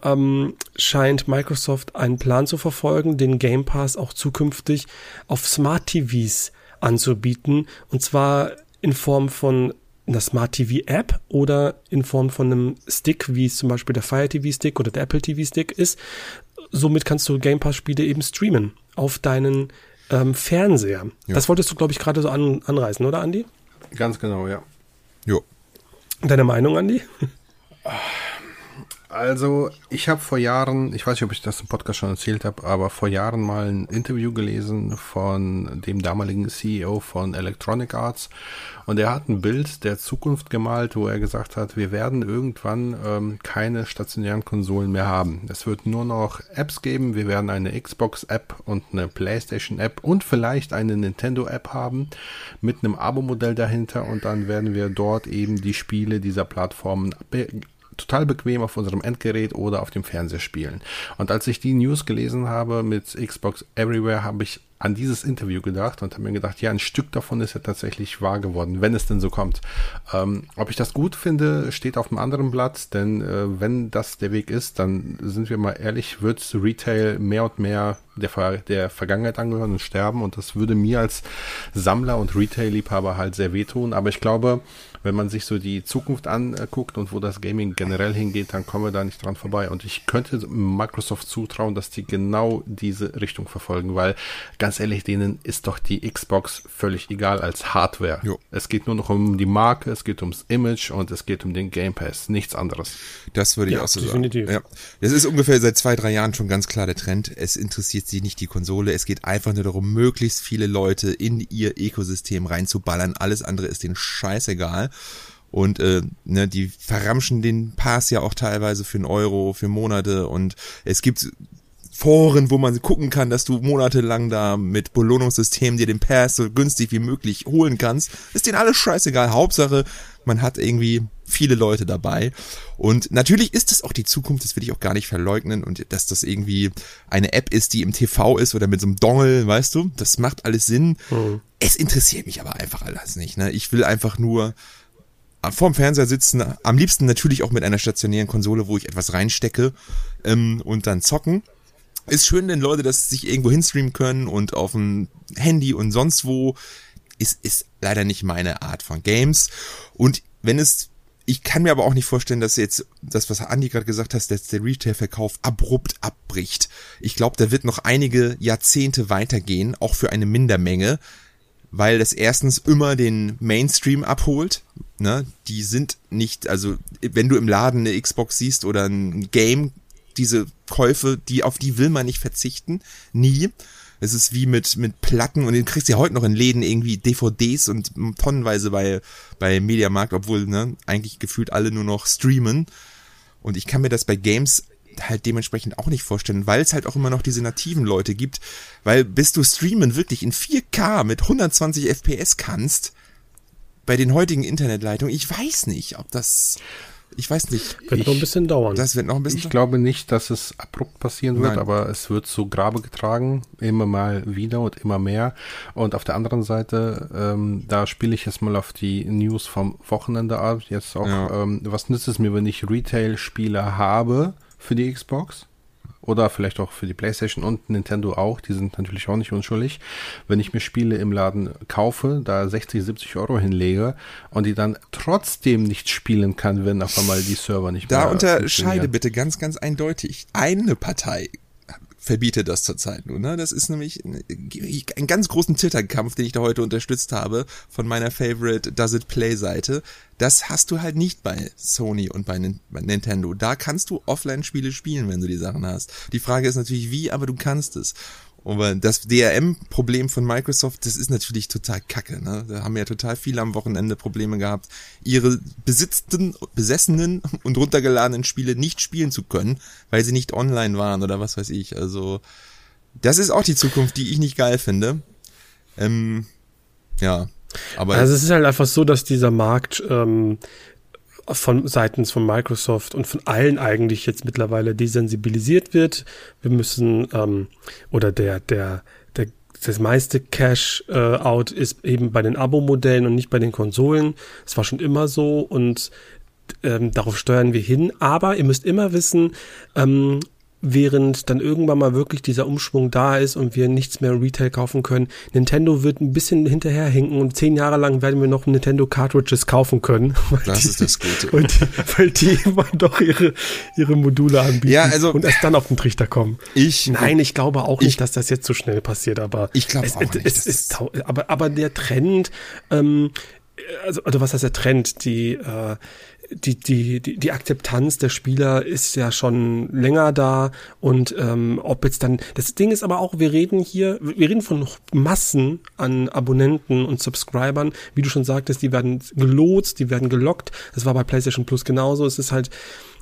scheint Microsoft einen Plan zu verfolgen, den Game Pass auch zukünftig auf Smart TVs anzubieten. Und zwar in Form von einer Smart TV App oder in Form von einem Stick, wie es zum Beispiel der Fire TV Stick oder der Apple TV Stick ist. Somit kannst du Game Pass Spiele eben streamen auf deinen ähm, Fernseher. Ja. Das wolltest du, glaube ich, gerade so an, anreißen, oder, Andi? Ganz genau, ja. Jo. Deine Meinung, Andi? Also, ich habe vor Jahren, ich weiß nicht, ob ich das im Podcast schon erzählt habe, aber vor Jahren mal ein Interview gelesen von dem damaligen CEO von Electronic Arts. Und er hat ein Bild der Zukunft gemalt, wo er gesagt hat, wir werden irgendwann ähm, keine stationären Konsolen mehr haben. Es wird nur noch Apps geben, wir werden eine Xbox-App und eine PlayStation-App und vielleicht eine Nintendo-App haben mit einem Abo-Modell dahinter. Und dann werden wir dort eben die Spiele dieser Plattformen total bequem auf unserem Endgerät oder auf dem Fernseher spielen. Und als ich die News gelesen habe mit Xbox Everywhere, habe ich an dieses Interview gedacht und habe mir gedacht, ja, ein Stück davon ist ja tatsächlich wahr geworden, wenn es denn so kommt. Ähm, ob ich das gut finde, steht auf einem anderen Blatt, denn äh, wenn das der Weg ist, dann sind wir mal ehrlich, wird Retail mehr und mehr der, der Vergangenheit angehören und sterben und das würde mir als Sammler und Retail-Liebhaber halt sehr wehtun, aber ich glaube, wenn man sich so die Zukunft anguckt und wo das Gaming generell hingeht, dann kommen wir da nicht dran vorbei. Und ich könnte Microsoft zutrauen, dass die genau diese Richtung verfolgen, weil ganz ehrlich, denen ist doch die Xbox völlig egal als Hardware. Jo. Es geht nur noch um die Marke, es geht ums Image und es geht um den Game Pass, nichts anderes. Das würde ich ja, auch so definitiv. sagen. Ja. Das ist ungefähr seit zwei, drei Jahren schon ganz klar der Trend. Es interessiert sie nicht die Konsole, es geht einfach nur darum, möglichst viele Leute in ihr Ökosystem reinzuballern. Alles andere ist denen scheißegal. Und äh, ne, die verramschen den Pass ja auch teilweise für einen Euro, für Monate. Und es gibt Foren, wo man gucken kann, dass du monatelang da mit Belohnungssystemen dir den Pass so günstig wie möglich holen kannst. Ist denen alles scheißegal. Hauptsache, man hat irgendwie viele Leute dabei. Und natürlich ist es auch die Zukunft, das will ich auch gar nicht verleugnen. Und dass das irgendwie eine App ist, die im TV ist oder mit so einem Dongle, weißt du, das macht alles Sinn. Mhm. Es interessiert mich aber einfach alles nicht. Ne? Ich will einfach nur vorm Fernseher sitzen, am liebsten natürlich auch mit einer stationären Konsole, wo ich etwas reinstecke ähm, und dann zocken. Ist schön, wenn Leute das sich irgendwo hinstreamen können und auf dem Handy und sonst wo. Ist, ist leider nicht meine Art von Games. Und wenn es, ich kann mir aber auch nicht vorstellen, dass jetzt das, was Andi gerade gesagt hat, dass der Retail-Verkauf abrupt abbricht. Ich glaube, da wird noch einige Jahrzehnte weitergehen, auch für eine Mindermenge weil das erstens immer den Mainstream abholt. Ne? Die sind nicht, also wenn du im Laden eine Xbox siehst oder ein Game, diese Käufe, die auf die will man nicht verzichten, nie. Es ist wie mit mit Platten und du kriegst ja heute noch in Läden irgendwie DVDs und tonnenweise bei bei Mediamarkt, obwohl ne eigentlich gefühlt alle nur noch streamen. Und ich kann mir das bei Games halt dementsprechend auch nicht vorstellen, weil es halt auch immer noch diese nativen Leute gibt, weil bis du streamen wirklich in 4K mit 120 FPS kannst, bei den heutigen Internetleitungen, ich weiß nicht, ob das, ich weiß nicht. Wird ich, noch ein bisschen dauern. Das wird noch ein bisschen Ich glaube nicht, dass es abrupt passieren wird, Nein. aber es wird zu Grabe getragen, immer mal wieder und immer mehr. Und auf der anderen Seite, ähm, da spiele ich jetzt mal auf die News vom Wochenende ab. Jetzt auch, Ja. ähm, was nützt es mir, wenn ich Retail-Spiele habe für die Xbox? Oder vielleicht auch für die PlayStation und Nintendo auch, die sind natürlich auch nicht unschuldig. Wenn ich mir Spiele im Laden kaufe, da 60, 70 Euro hinlege und die dann trotzdem nicht spielen kann, wenn auf einmal die Server nicht Da mehr unterscheide funktionieren. bitte ganz, ganz eindeutig. Eine Partei verbietet das zurzeit nur. Ne? Das ist nämlich ein, ganz großen Twitter-Kampf, den ich da heute unterstützt habe von meiner Favorite Does It Play Seite. Das hast du halt nicht bei Sony und bei, bei Nintendo. Da kannst du Offline-Spiele spielen, wenn du die Sachen hast. Die Frage ist natürlich wie, aber du kannst es. Aber das DRM-Problem von Microsoft, das ist natürlich total kacke. Ne? Da haben ja total viele am Wochenende Probleme gehabt, ihre besitzten, besessenen und runtergeladenen Spiele nicht spielen zu können, weil sie nicht online waren oder was weiß ich. Also das ist auch die Zukunft, die ich nicht geil finde. Ähm, ja, aber Also es ist halt einfach so, dass dieser Markt ähm, von seitens von Microsoft und von allen eigentlich jetzt mittlerweile desensibilisiert wird. Wir müssen ähm, oder der der der das meiste Cash äh, out ist eben bei den Abo-Modellen und nicht bei den Konsolen. Das war schon immer so und ähm, darauf steuern wir hin. Aber ihr müsst immer wissen, ähm, während dann irgendwann mal wirklich dieser Umschwung da ist und wir nichts mehr im Retail kaufen können, Nintendo wird ein bisschen hinterherhinken und zehn Jahre lang werden wir noch Nintendo Cartridges kaufen können. Das die- ist das Gute. Weil die, weil die immer doch ihire, ihre Module anbieten Ja, also- und erst dann auf den Trichter kommen. ich, Nein, ich glaube auch nicht, Ich- dass das jetzt so schnell passiert, aber Ich glaube es, auch nicht, Es, ist, aber, aber der Trend, ähm, also, also was heißt der Trend? Die, äh, die, die, die, die Akzeptanz der Spieler ist ja schon länger da und ähm, ob jetzt dann, das Ding ist aber auch, wir reden hier, wir reden von Massen an Abonnenten und Subscribern, wie du schon sagtest, die werden gelotst, die werden gelockt, das war bei PlayStation Plus genauso, es ist halt,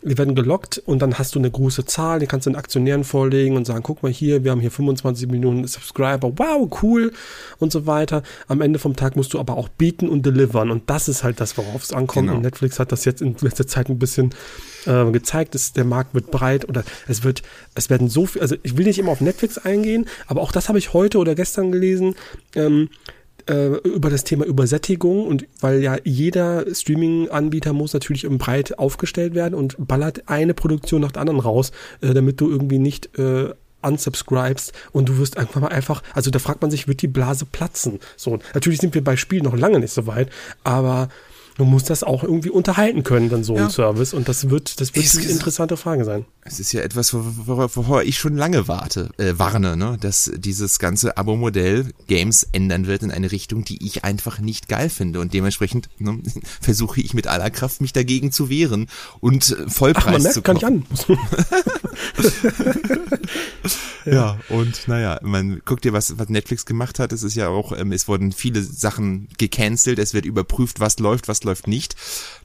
die werden gelockt und dann hast du eine große Zahl, die kannst du den Aktionären vorlegen und sagen, guck mal hier, wir haben hier 25 Millionen Subscriber, wow, cool und so weiter. Am Ende vom Tag musst du aber auch bieten und delivern und das ist halt das, worauf es ankommt. Genau. Und Netflix hat das jetzt in letzter Zeit ein bisschen äh, gezeigt, dass der Markt wird breit oder es wird, es werden so viel, also ich will nicht immer auf Netflix eingehen, aber auch das habe ich heute oder gestern gelesen. Ähm, äh, über das Thema Übersättigung und weil ja jeder Streaming-Anbieter muss natürlich im breit aufgestellt werden und ballert eine Produktion nach der anderen raus, äh, damit du irgendwie nicht äh, unsubscribest und du wirst einfach mal einfach, also da fragt man sich, wird die Blase platzen? So, natürlich sind wir bei Spielen noch lange nicht so weit, aber du musst das auch irgendwie unterhalten können, dann so Ja. ein Service und das wird, das wird Es eine interessante Frage sein. Es ist ja etwas, wovor ich schon lange warte, äh, warne, ne, dass dieses ganze Abo-Modell Games ändern wird in eine Richtung, die ich einfach nicht geil finde und dementsprechend ne, versuche ich mit aller Kraft mich dagegen zu wehren und äh, Ach, man Vollpreis zu merkt gar nicht kaufen. an. Ja, und naja, man guckt dir, was, was Netflix gemacht hat. Es ist ja auch, ähm, es wurden viele Sachen gecancelt, es wird überprüft, was läuft, was läuft nicht.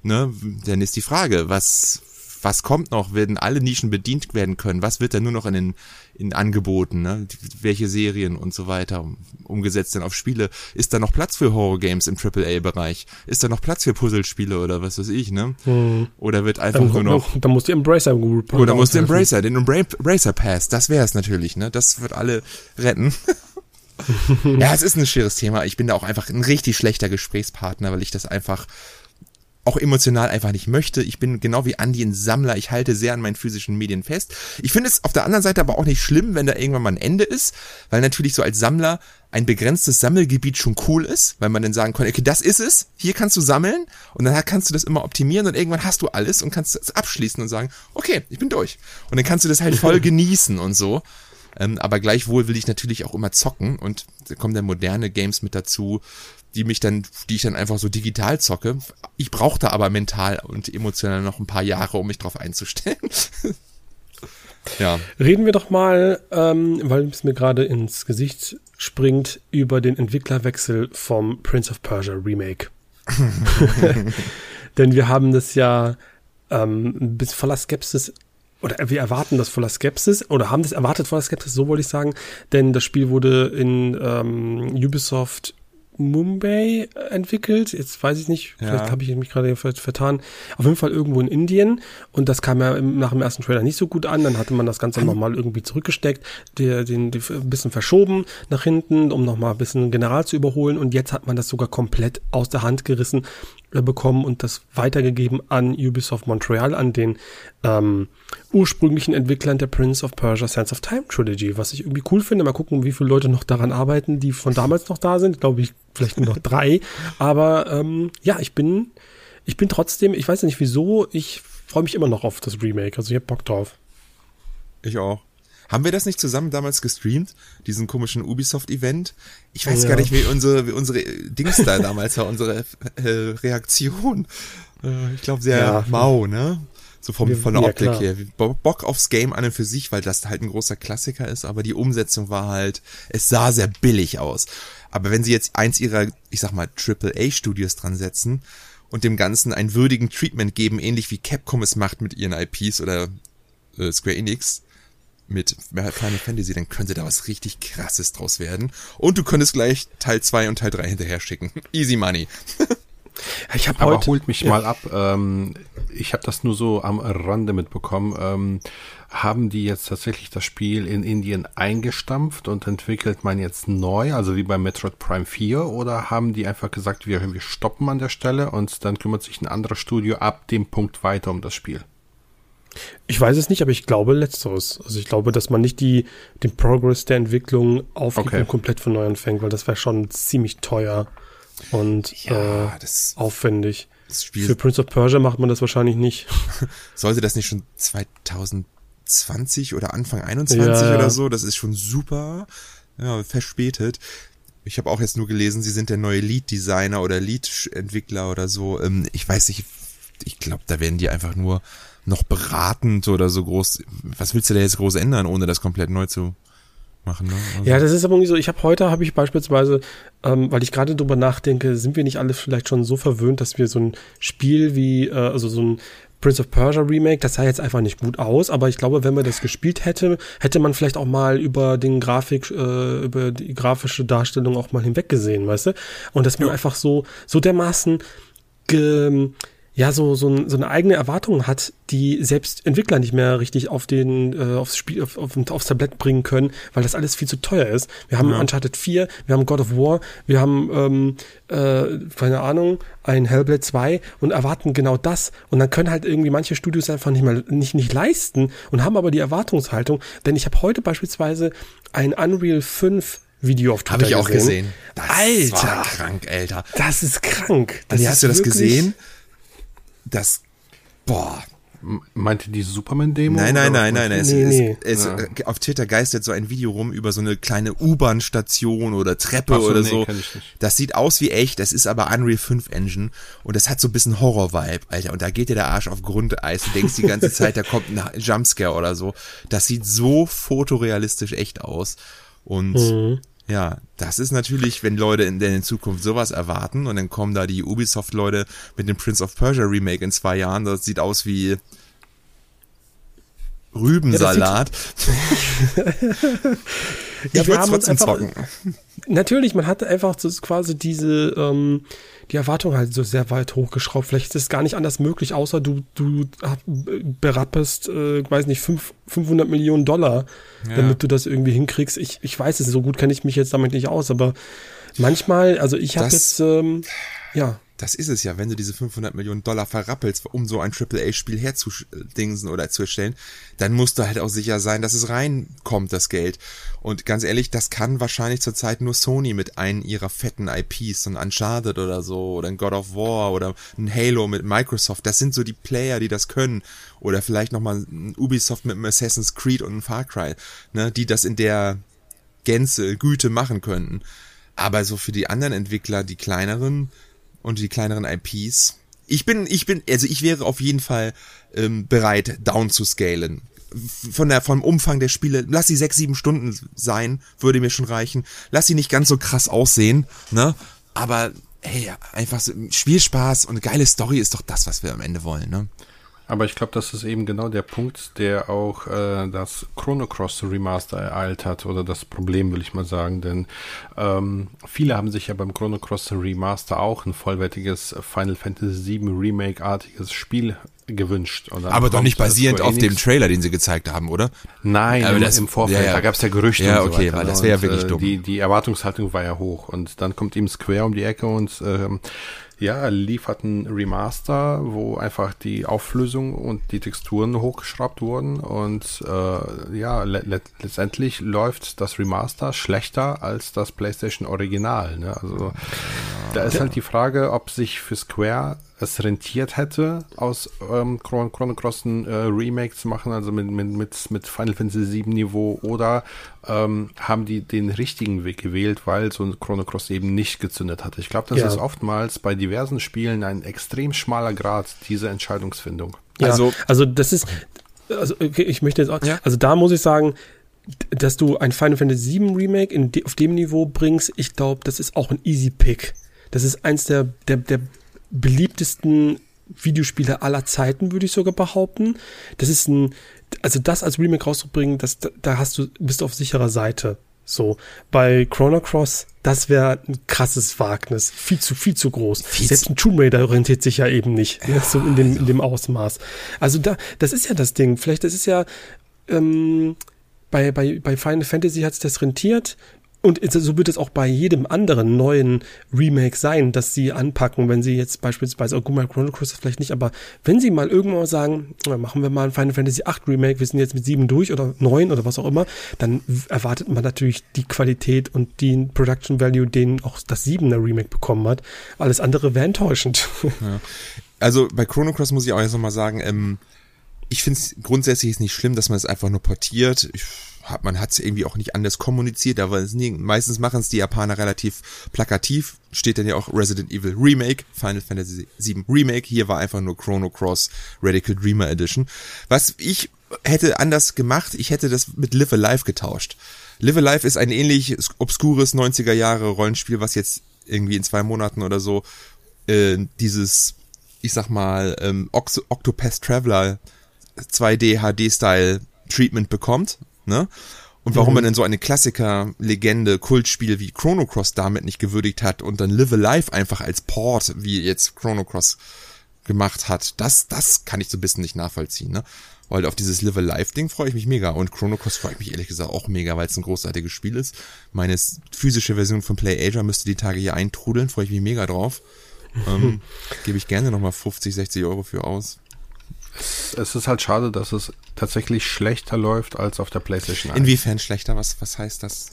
Ne? Dann ist die Frage, was, was kommt noch? Werden alle Nischen bedient werden können? Was wird dann nur noch in den in Angeboten? Ne? Welche Serien und so weiter um- umgesetzt denn auf Spiele? Ist da noch Platz für Horror-Games im AAA-Bereich? Ist da noch Platz für Puzzlespiele oder was weiß ich? Ne? Oder wird einfach Dann, nur noch dann muss die Embracer Group. oder muss der aushelfen. Embracer, den Embra- Embracer Pass, das wäre es natürlich, ne? Das wird alle retten. ja, es ist ein schweres Thema. Ich bin da auch einfach ein richtig schlechter Gesprächspartner, weil ich das einfach auch emotional einfach nicht möchte. Ich bin genau wie Andi ein Sammler. Ich halte sehr an meinen physischen Medien fest. Ich finde es auf der anderen Seite aber auch nicht schlimm, wenn da irgendwann mal ein Ende ist, weil natürlich so als Sammler ein begrenztes Sammelgebiet schon cool ist, weil man dann sagen kann, okay, das ist es, hier kannst du sammeln und dann kannst du das immer optimieren und irgendwann hast du alles und kannst es abschließen und sagen, okay, ich bin durch. Und dann kannst du das halt voll genießen und so. Ähm, aber gleichwohl will ich natürlich auch immer zocken und da kommen dann moderne Games mit dazu, die mich dann, die ich dann einfach so digital zocke. Ich brauche da aber mental und emotional noch ein paar Jahre, um mich drauf einzustellen. ja. Reden wir doch mal, ähm, weil es mir gerade ins Gesicht springt, über den Entwicklerwechsel vom Prince of Persia Remake. Denn wir haben das ja ähm, bis voller Skepsis oder wir erwarten das voller Skepsis oder haben das erwartet voller Skepsis, so wollte ich sagen, denn das Spiel wurde in ähm, Ubisoft Mumbai entwickelt. Jetzt weiß ich nicht, vielleicht ja. habe ich mich gerade vertan. Auf jeden Fall irgendwo in Indien. Und das kam ja nach dem ersten Trailer nicht so gut an. Dann hatte man das Ganze nochmal irgendwie zurückgesteckt, der, den, den, ein bisschen verschoben nach hinten, um nochmal ein bisschen General zu überholen. Und jetzt hat man das sogar komplett aus der Hand gerissen bekommen und das weitergegeben an Ubisoft Montreal, an den ähm, ursprünglichen Entwicklern der Prince of Persia Sands of Time Trilogy, was ich irgendwie cool finde. Mal gucken, wie viele Leute noch daran arbeiten, die von damals noch da sind. Glaube ich, vielleicht nur noch drei. Aber ähm, ja, ich bin, ich bin trotzdem, ich weiß nicht wieso, ich freue mich immer noch auf das Remake. Also ich habe Bock drauf. Ich auch. Haben wir das nicht zusammen damals gestreamt? Diesen komischen Ubisoft-Event? Ich weiß ja. gar nicht, wie unsere, wie unsere Dings da damals war, unsere äh, Reaktion. Äh, ich glaube sehr ja. mau, ne? So vom, von der ja, Optik klar. her. Bock aufs Game an und für sich, weil das halt ein großer Klassiker ist, aber die Umsetzung war halt, es sah sehr billig aus. Aber wenn sie jetzt eins ihrer, ich sag mal, AAA-Studios dran setzen und dem Ganzen einen würdigen Treatment geben, ähnlich wie Capcom es macht mit ihren IPs oder äh, Square Enix, mit Final Fantasy, dann könnte da was richtig krasses draus werden. Und du könntest gleich Teil 2 und Teil 3 hinterher schicken. Easy money. ich hab Aber holt mich ja. mal ab. Ähm, ich habe das nur so am Rande mitbekommen. Ähm, haben die jetzt tatsächlich das Spiel in Indien eingestampft und entwickelt man jetzt neu, also wie bei Metroid Prime 4, oder haben die einfach gesagt, wir, wir stoppen an der Stelle und dann kümmert sich ein anderes Studio ab dem Punkt weiter um das Spiel? Ich weiß es nicht, aber ich glaube letzteres. Also ich glaube, dass man nicht die, den Progress der Entwicklung aufgibt okay. und komplett von neu anfängt, weil das wäre schon ziemlich teuer und ja, äh, aufwendig. Für Prince of Persia macht man das wahrscheinlich nicht. Sollte das nicht schon 2020 oder Anfang 21 ja, oder so? Das ist schon super. Ja, verspätet. Ich habe auch jetzt nur gelesen, sie sind der neue Lead-Designer oder Lead-Entwickler oder so. Ähm, ich weiß nicht, ich glaube, da werden die einfach nur noch beratend oder so groß. Was willst du da jetzt groß ändern, ohne das komplett neu zu machen? Ne? Also ja, das ist aber irgendwie so. Ich habe heute habe ich beispielsweise, ähm, weil ich gerade drüber nachdenke, sind wir nicht alle vielleicht schon so verwöhnt, dass wir so ein Spiel wie, äh, also so ein Prince of Persia Remake, das sah jetzt einfach nicht gut aus, aber ich glaube, wenn man das gespielt hätte, hätte man vielleicht auch mal über den Grafik, äh, über die grafische Darstellung auch mal hinweggesehen, weißt du? Und dass man ja. einfach so, so dermaßen ge, ja so so, so eine eigene Erwartung hat, die selbst Entwickler nicht mehr richtig auf den äh, aufs Spiel auf, auf, aufs Tablett bringen können, weil das alles viel zu teuer ist. Wir haben ja. Uncharted 4, wir haben God of War, wir haben ähm, äh, keine Ahnung, ein Hellblade 2 und erwarten genau das und dann können halt irgendwie manche Studios einfach nicht mal nicht nicht leisten und haben aber die Erwartungshaltung, denn ich habe heute beispielsweise ein Unreal 5 Video auf Twitter Habe ich auch gesehen. Das Alter, war krank, Alter. Das ist krank. Das hast du das gesehen? Das, boah. Meinte die Superman-Demo? Nein, nein, nein, nein. Es, nee, nee. Es, es, ja. Auf Twitter geistert so ein Video rum über so eine kleine U-Bahn-Station oder Treppe so, oder nee, so. Das sieht aus wie echt, das ist aber Unreal 5 Engine und das hat so ein bisschen Horror-Vibe, Alter. Und da geht dir der Arsch auf Grundeis. Du denkst die ganze Zeit, da kommt ein Jumpscare oder so. Das sieht so fotorealistisch echt aus. Und mhm. Ja, das ist natürlich, wenn Leute in, in Zukunft sowas erwarten und dann kommen da die Ubisoft-Leute mit dem Prince of Persia Remake in zwei Jahren, das sieht aus wie Rübensalat. Ja, ich würde trotzdem einfach, zocken. Natürlich, man hat einfach so quasi diese ähm, die Erwartung halt so sehr weit hochgeschraubt. Vielleicht ist es gar nicht anders möglich, außer du du berappest, äh, weiß nicht, fünf, 500 Millionen Dollar, ja. damit du das irgendwie hinkriegst. Ich, ich weiß es, so gut kenne ich mich jetzt damit nicht aus, aber manchmal, also ich habe jetzt, ähm, ja. Das ist es ja, wenn du diese 500 Millionen Dollar verrappelst, um so ein AAA-Spiel herzudingsen oder zu erstellen, dann musst du halt auch sicher sein, dass es reinkommt, das Geld. Und ganz ehrlich, das kann wahrscheinlich zurzeit nur Sony mit einem ihrer fetten IPs, so ein Uncharted oder so, oder ein God of War oder ein Halo mit Microsoft. Das sind so die Player, die das können. Oder vielleicht nochmal ein Ubisoft mit einem Assassin's Creed und einem Far Cry, ne, die das in der Gänze, Güte machen könnten. Aber so für die anderen Entwickler, die kleineren, und die kleineren IPs. Ich bin, ich bin, also ich wäre auf jeden Fall ähm, bereit, down zu scalen. Von der, vom Umfang der Spiele, lass sie sechs, sieben Stunden sein, würde mir schon reichen. Lass sie nicht ganz so krass aussehen, ne? Aber hey, einfach so, Spielspaß und geile Story ist doch das, was wir am Ende wollen, ne? Aber ich glaube, das ist eben genau der Punkt, der auch äh, das Chrono Cross Remaster ereilt hat oder das Problem, will ich mal sagen. Denn ähm, viele haben sich ja beim Chrono Cross Remaster auch ein vollwertiges Final Fantasy VII Remake-artiges Spiel gewünscht. Aber doch nicht basierend auf dem Trailer, den sie gezeigt haben, oder? Nein, Aber im, das, im Vorfeld, ja, ja. da gab es ja Gerüchte. Ja, und so okay, weiter, weil das wäre ja wirklich äh, dumm. Die, die Erwartungshaltung war ja hoch und dann kommt ihm Square um die Ecke und ähm, ja, liefert ein Remaster, wo einfach die Auflösung und die Texturen hochgeschraubt wurden und äh, ja, le le letztendlich läuft das Remaster schlechter als das PlayStation Original. Ne? Also da ist halt die Frage, ob sich für Square es rentiert hätte, aus ähm, Chron Chrono Cross ein äh, Remake zu machen, also mit, mit, mit, mit Final Fantasy 7 Niveau, oder ähm, haben die den richtigen Weg gewählt, weil so ein Chrono Cross eben nicht gezündet hatte. Ich glaube, das Ja. ist oftmals bei diversen Spielen ein extrem schmaler Grad, diese Entscheidungsfindung. Ja, Also- also, das ist, also okay, ich möchte jetzt auch, Ja. also da muss ich sagen, dass du ein Final Fantasy VII Remake in auf dem Niveau bringst, ich glaube, das ist auch ein Easy Pick. Das ist eins der, der, der beliebtesten Videospiele aller Zeiten, würde ich sogar behaupten. Das ist ein, also das als Remake rauszubringen, das, da- hast du, bist du auf sicherer Seite. So, bei Chrono Cross, das wäre ein krasses Wagnis. Viel zu, viel zu groß. Viel Selbst ein Tomb Raider orientiert sich ja eben nicht. ne, so in dem, in dem Ausmaß. Also da, das ist ja das Ding. Vielleicht, das ist ja, ähm, bei, bei, bei Final Fantasy hat sich das rentiert. Und so wird es auch bei jedem anderen neuen Remake sein, dass sie anpacken, wenn sie jetzt beispielsweise, oh, guck mal, Chrono Cross vielleicht nicht, aber wenn sie mal irgendwann sagen, machen wir mal ein Final Fantasy 8 Remake, wir sind jetzt mit 7 durch oder 9 oder was auch immer, dann erwartet man natürlich die Qualität und den Production Value, den auch das 7er Remake bekommen hat. Alles andere wäre enttäuschend. Also bei Chrono Cross muss ich auch jetzt nochmal sagen, ähm, ich finde es grundsätzlich ist nicht schlimm, dass man es einfach nur portiert. Ich, hab, man hat es irgendwie auch nicht anders kommuniziert, aber es nie, meistens machen es die Japaner relativ plakativ. Steht dann ja auch Resident Evil Remake, Final Fantasy VII Remake. Hier war einfach nur Chrono Cross Radical Dreamer Edition. Was ich hätte anders gemacht, ich hätte das mit Live Alive getauscht. Live Alive ist ein ähnlich obskures 90er Jahre Rollenspiel, was jetzt irgendwie in zwei Monaten oder so äh, dieses, ich sag mal, ähm, Ox Octopath Traveler 2D HD-Style Treatment bekommt, ne? Und warum man denn so eine Klassiker-Legende, Kultspiel wie Chrono Cross damit nicht gewürdigt hat und dann Live Alive einfach als Port, wie jetzt Chrono Cross gemacht hat, das, das kann ich so ein bisschen nicht nachvollziehen, ne? Weil auf dieses Live Alive-Ding freue ich mich mega und Chrono Cross freue ich mich ehrlich gesagt auch mega, weil es ein großartiges Spiel ist. Meine physische Version von Play Asia müsste die Tage hier eintrudeln, freue ich mich mega drauf. ähm, Gebe ich gerne nochmal 50, 60 Euro für aus. Es ist halt schade, dass es tatsächlich schlechter läuft als auf der PlayStation 1. Inwiefern schlechter? Was, was heißt das?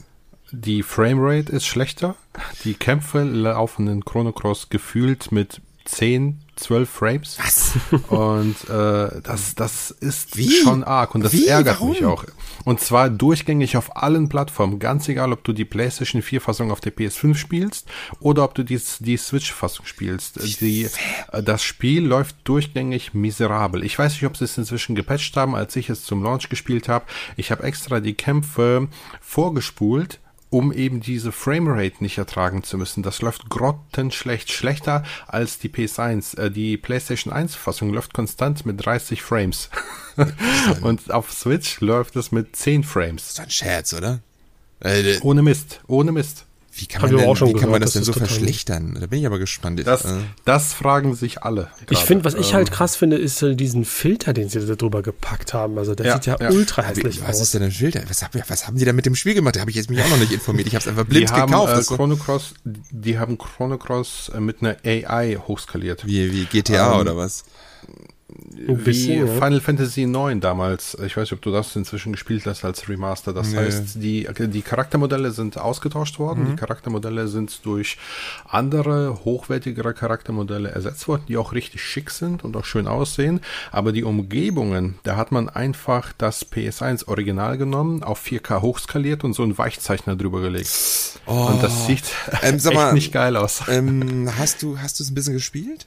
Die Framerate ist schlechter. Die Kämpfe laufen in Chrono Cross gefühlt mit 10, 12 Frames. Was? Und äh, das, das ist Wie? schon arg und das Wie? ärgert Warum? mich auch. Und zwar durchgängig auf allen Plattformen, ganz egal, ob du die PlayStation 4 Fassung auf der PS5 spielst oder ob du die, die Switch Fassung spielst. Die, äh, das Spiel läuft durchgängig miserabel. Ich weiß nicht, ob sie es inzwischen gepatcht haben, als ich es zum Launch gespielt habe. Ich habe extra die Kämpfe vorgespult um eben diese Framerate nicht ertragen zu müssen. Das läuft grottenschlecht, schlechter als die PS1. Äh, die PlayStation 1 Fassung läuft konstant mit 30 Frames. Und auf Switch läuft es mit 10 Frames. Das ist ein Scherz, oder? Äh, Ohne Mist, ohne Mist. Wie kann Hab man, ich denn, auch schon wie kann gehört, man das das denn so ist total- verschlechtern? Da bin ich aber gespannt. Das, Äh, das fragen sich alle. Ich gerade. finde, was ich Ähm, halt krass finde, ist äh, diesen Filter, den sie da drüber gepackt haben. Also der Ja, sieht ja, ja. ultra hässlich was aus. ist denn ein Filter? Was, was haben die da mit dem Spiel gemacht? Da habe ich jetzt mich auch noch nicht informiert. Ich habe es einfach blind die haben, gekauft. Äh, Das Chrono Cross, die haben Chrono Cross äh, mit einer AI hochskaliert. wie, wie GTA Ähm, oder was? Bisschen, Wie ja. Final Fantasy 9 damals. Ich weiß nicht, ob du das inzwischen gespielt hast als Remaster. Das Nee. heißt, die, die Charaktermodelle sind ausgetauscht worden. Mhm. Die Charaktermodelle sind durch andere, hochwertigere Charaktermodelle ersetzt worden, die auch richtig schick sind und auch schön aussehen. Aber die Umgebungen, da hat man einfach das PS1 Original genommen, auf 4K hochskaliert und so einen Weichzeichner drüber gelegt. und das sieht Ähm, echt mal, nicht geil aus. Ähm, hast du hast du es ein bisschen gespielt?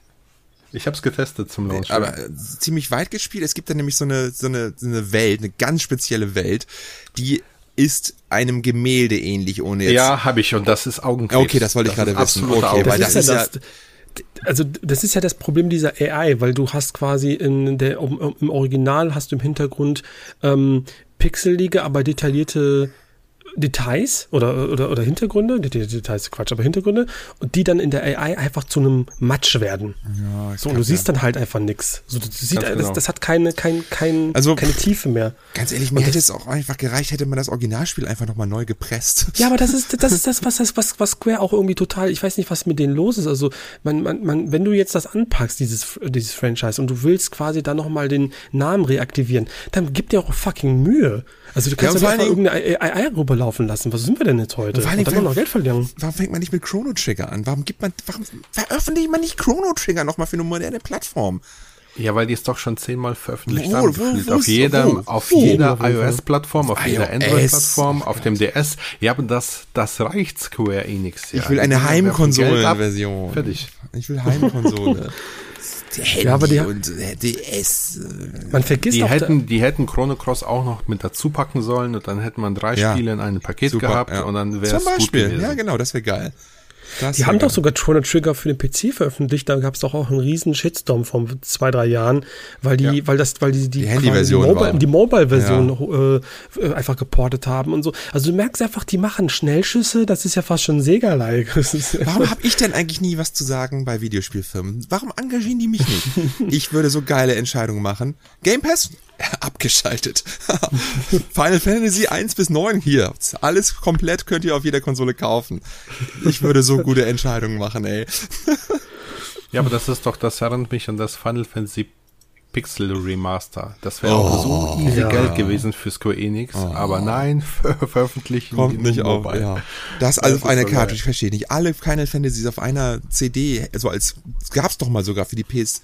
Ich habe es getestet zum Launch. Aber äh, ziemlich weit gespielt. Es gibt da nämlich so eine, so eine, so eine Welt, eine ganz spezielle Welt, die ist einem Gemälde ähnlich, ohne jetzt. ja, habe ich und das ist Augenkrebs. Okay, das wollte ich gerade wissen. absoluter Okay, weil Das das ist ja das, also das ist ja das Problem dieser AI, weil du hast quasi in der im Original hast du im Hintergrund ähm, pixelige, aber detaillierte Details oder, oder, oder Hintergründe, die, die Details Quatsch, aber Hintergründe, und die dann in der AI einfach zu einem Matsch werden. Ja, So, und du siehst dann halt einfach nix. So, du siehst, Ganz das, genau. das hat keine, kein, kein, Also- keine Tiefe mehr. Ganz ehrlich, mir hätte es auch einfach gereicht, hätte man das Originalspiel einfach nochmal neu gepresst. Ja, aber das ist das ist das was das was was Square auch irgendwie total, ich weiß nicht, was mit denen los ist. Also, man man, man wenn du jetzt das anpackst dieses dieses Franchise und du willst quasi dann noch mal den Namen reaktivieren, dann gib dir auch fucking Mühe. Also, du kannst ja, mal allen irgendeine AI rüberlaufen lassen. Was sind wir denn jetzt heute? vor Und dann Dingen, noch Geld verlieren. Warum fängt man nicht mit Chrono Trigger an? Warum gibt man, warum veröffentlicht man nicht Chrono Trigger nochmal für eine moderne Plattform? Ja, weil die ist doch schon zehnmal veröffentlicht Wo, haben. wo, wo auf jedem, wo? auf Wo? jeder iOS-Plattform, auf jeder. Android-Plattform, auf dem DS. Ja, aber das, das reicht Square Enix. Ja. Ich will eine. Heimkonsolenversion. Fertig. Ich will Heimkonsole. Handy Ja, aber die- und DS. äh, Man vergisst Die auch hätten, die hätten Chrono Cross auch noch mit dazu packen sollen und dann hätte man drei Ja. Spiele in einem Paket Super, gehabt ja. und dann wäre Zum es gut Beispiel. gewesen. Ja, genau, das wäre geil. Das Die haben geil. doch sogar Chrono Trigger für den PC veröffentlicht. Da gab es doch auch einen riesen Shitstorm vor zwei, drei Jahren, weil die, Ja. weil das, weil die die, Die Handy-Version die Mobile, Mobile-Version äh, äh, einfach geportet haben und so. Also du merkst einfach, die machen Schnellschüsse. Das ist ja fast schon Sega-like. Warum habe ich denn eigentlich nie was zu sagen bei Videospielfirmen? Warum engagieren die mich nicht? Ich würde so geile Entscheidungen machen. Game Pass? Abgeschaltet. Final Fantasy 1 bis 9 hier. Alles komplett könnt ihr auf jeder Konsole kaufen. Ich würde so gute Entscheidungen machen, ey. Ja, aber das ist doch, das erinnert mich an das Final Fantasy Pixel Remaster. Das wäre auch so easy Ja. Geld gewesen für Square Enix, aber nein, ver veröffentlichen Kommt nicht auf, ja. Das alles auf einer Karte, ich verstehe nicht. Alle Final Fantasies auf einer CD, also als, gab's doch mal sogar für die PS,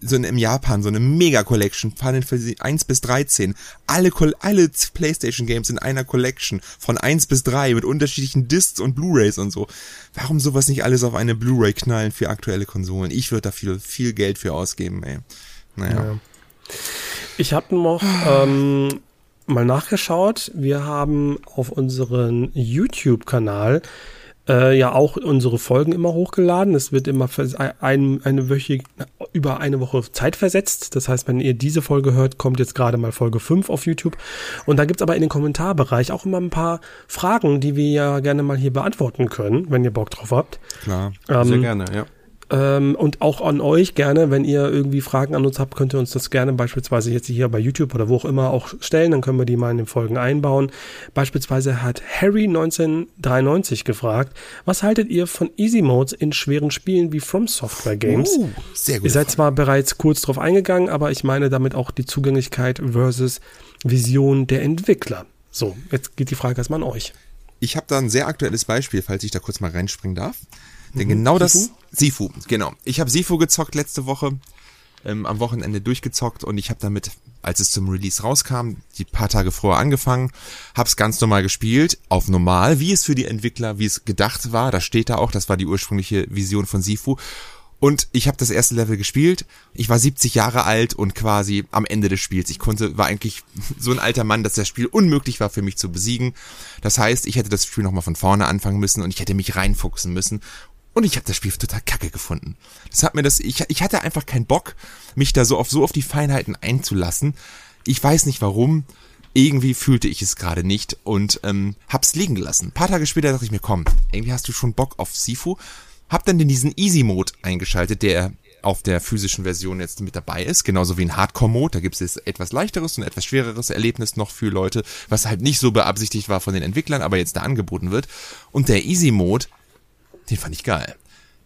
so in, im Japan, so eine Mega-Collection, Final Fantasy 1 bis 13. Alle, alle Playstation Games in einer Collection, von 1 bis 3, mit unterschiedlichen Discs und Blu-Rays und so. Warum sowas nicht alles auf eine Blu-Ray knallen für aktuelle Konsolen? Ich würde da viel, viel Geld für ausgeben, ey. Naja. Ja. Ich habe noch ähm, mal nachgeschaut. Wir haben auf unseren YouTube-Kanal äh, ja auch unsere Folgen immer hochgeladen. Es wird immer ein, eine Wöche, über eine Woche Zeit versetzt. Das heißt, wenn ihr diese Folge hört, kommt jetzt gerade mal Folge 5 auf YouTube. Und da gibt's aber in den Kommentarbereich auch immer ein paar Fragen, die wir ja gerne mal hier beantworten können, wenn ihr Bock drauf habt. Klar. Sehr Ähm, gerne, ja. Ähm, und auch an euch gerne, wenn ihr irgendwie Fragen an uns habt, könnt ihr uns das gerne beispielsweise jetzt hier bei YouTube oder wo auch immer auch stellen, dann können wir die mal in den Folgen einbauen. Beispielsweise hat Harry 1993 gefragt, was haltet ihr von Easy Modes in schweren Spielen wie From Software Games? Uh, sehr gut. Ihr seid zwar bereits kurz drauf eingegangen, aber ich meine damit auch die Zugänglichkeit versus Vision der Entwickler. So, jetzt geht die Frage erstmal an euch. Ich habe da ein sehr aktuelles Beispiel, falls ich da kurz mal reinspringen darf. Denn genau das Sifu, genau. Ich habe Sifu gezockt letzte Woche, ähm, am Wochenende durchgezockt und ich habe damit, als es zum Release rauskam, die paar Tage vorher angefangen, hab's ganz normal gespielt, auf normal, wie es für die Entwickler, wie es gedacht war. Da steht da auch, das war die ursprüngliche Vision von Sifu. Und ich habe das erste Level gespielt. Ich war 70 Jahre alt und quasi am Ende des Spiels. Ich konnte, war eigentlich so ein alter Mann, dass das Spiel unmöglich war für mich zu besiegen. Das heißt, ich hätte das Spiel nochmal von vorne anfangen müssen und ich hätte mich reinfuchsen müssen. Und ich habe das Spiel total kacke gefunden. Das hat mir das, ich, ich hatte einfach keinen Bock, mich da so auf so auf die Feinheiten einzulassen. Ich weiß nicht warum. irgendwie fühlte ich es gerade nicht und ähm, hab's liegen gelassen. Ein paar Tage später dachte ich mir, komm, irgendwie hast du schon Bock auf Sifu. Hab dann in diesen Easy-Mode eingeschaltet, der auf der physischen Version jetzt mit dabei ist, genauso wie ein Hardcore-Mode. Da gibt es etwas leichteres und etwas schwereres Erlebnis noch für Leute, was halt nicht so beabsichtigt war von den Entwicklern, aber jetzt da angeboten wird. Und der Easy-Mode, den fand ich geil.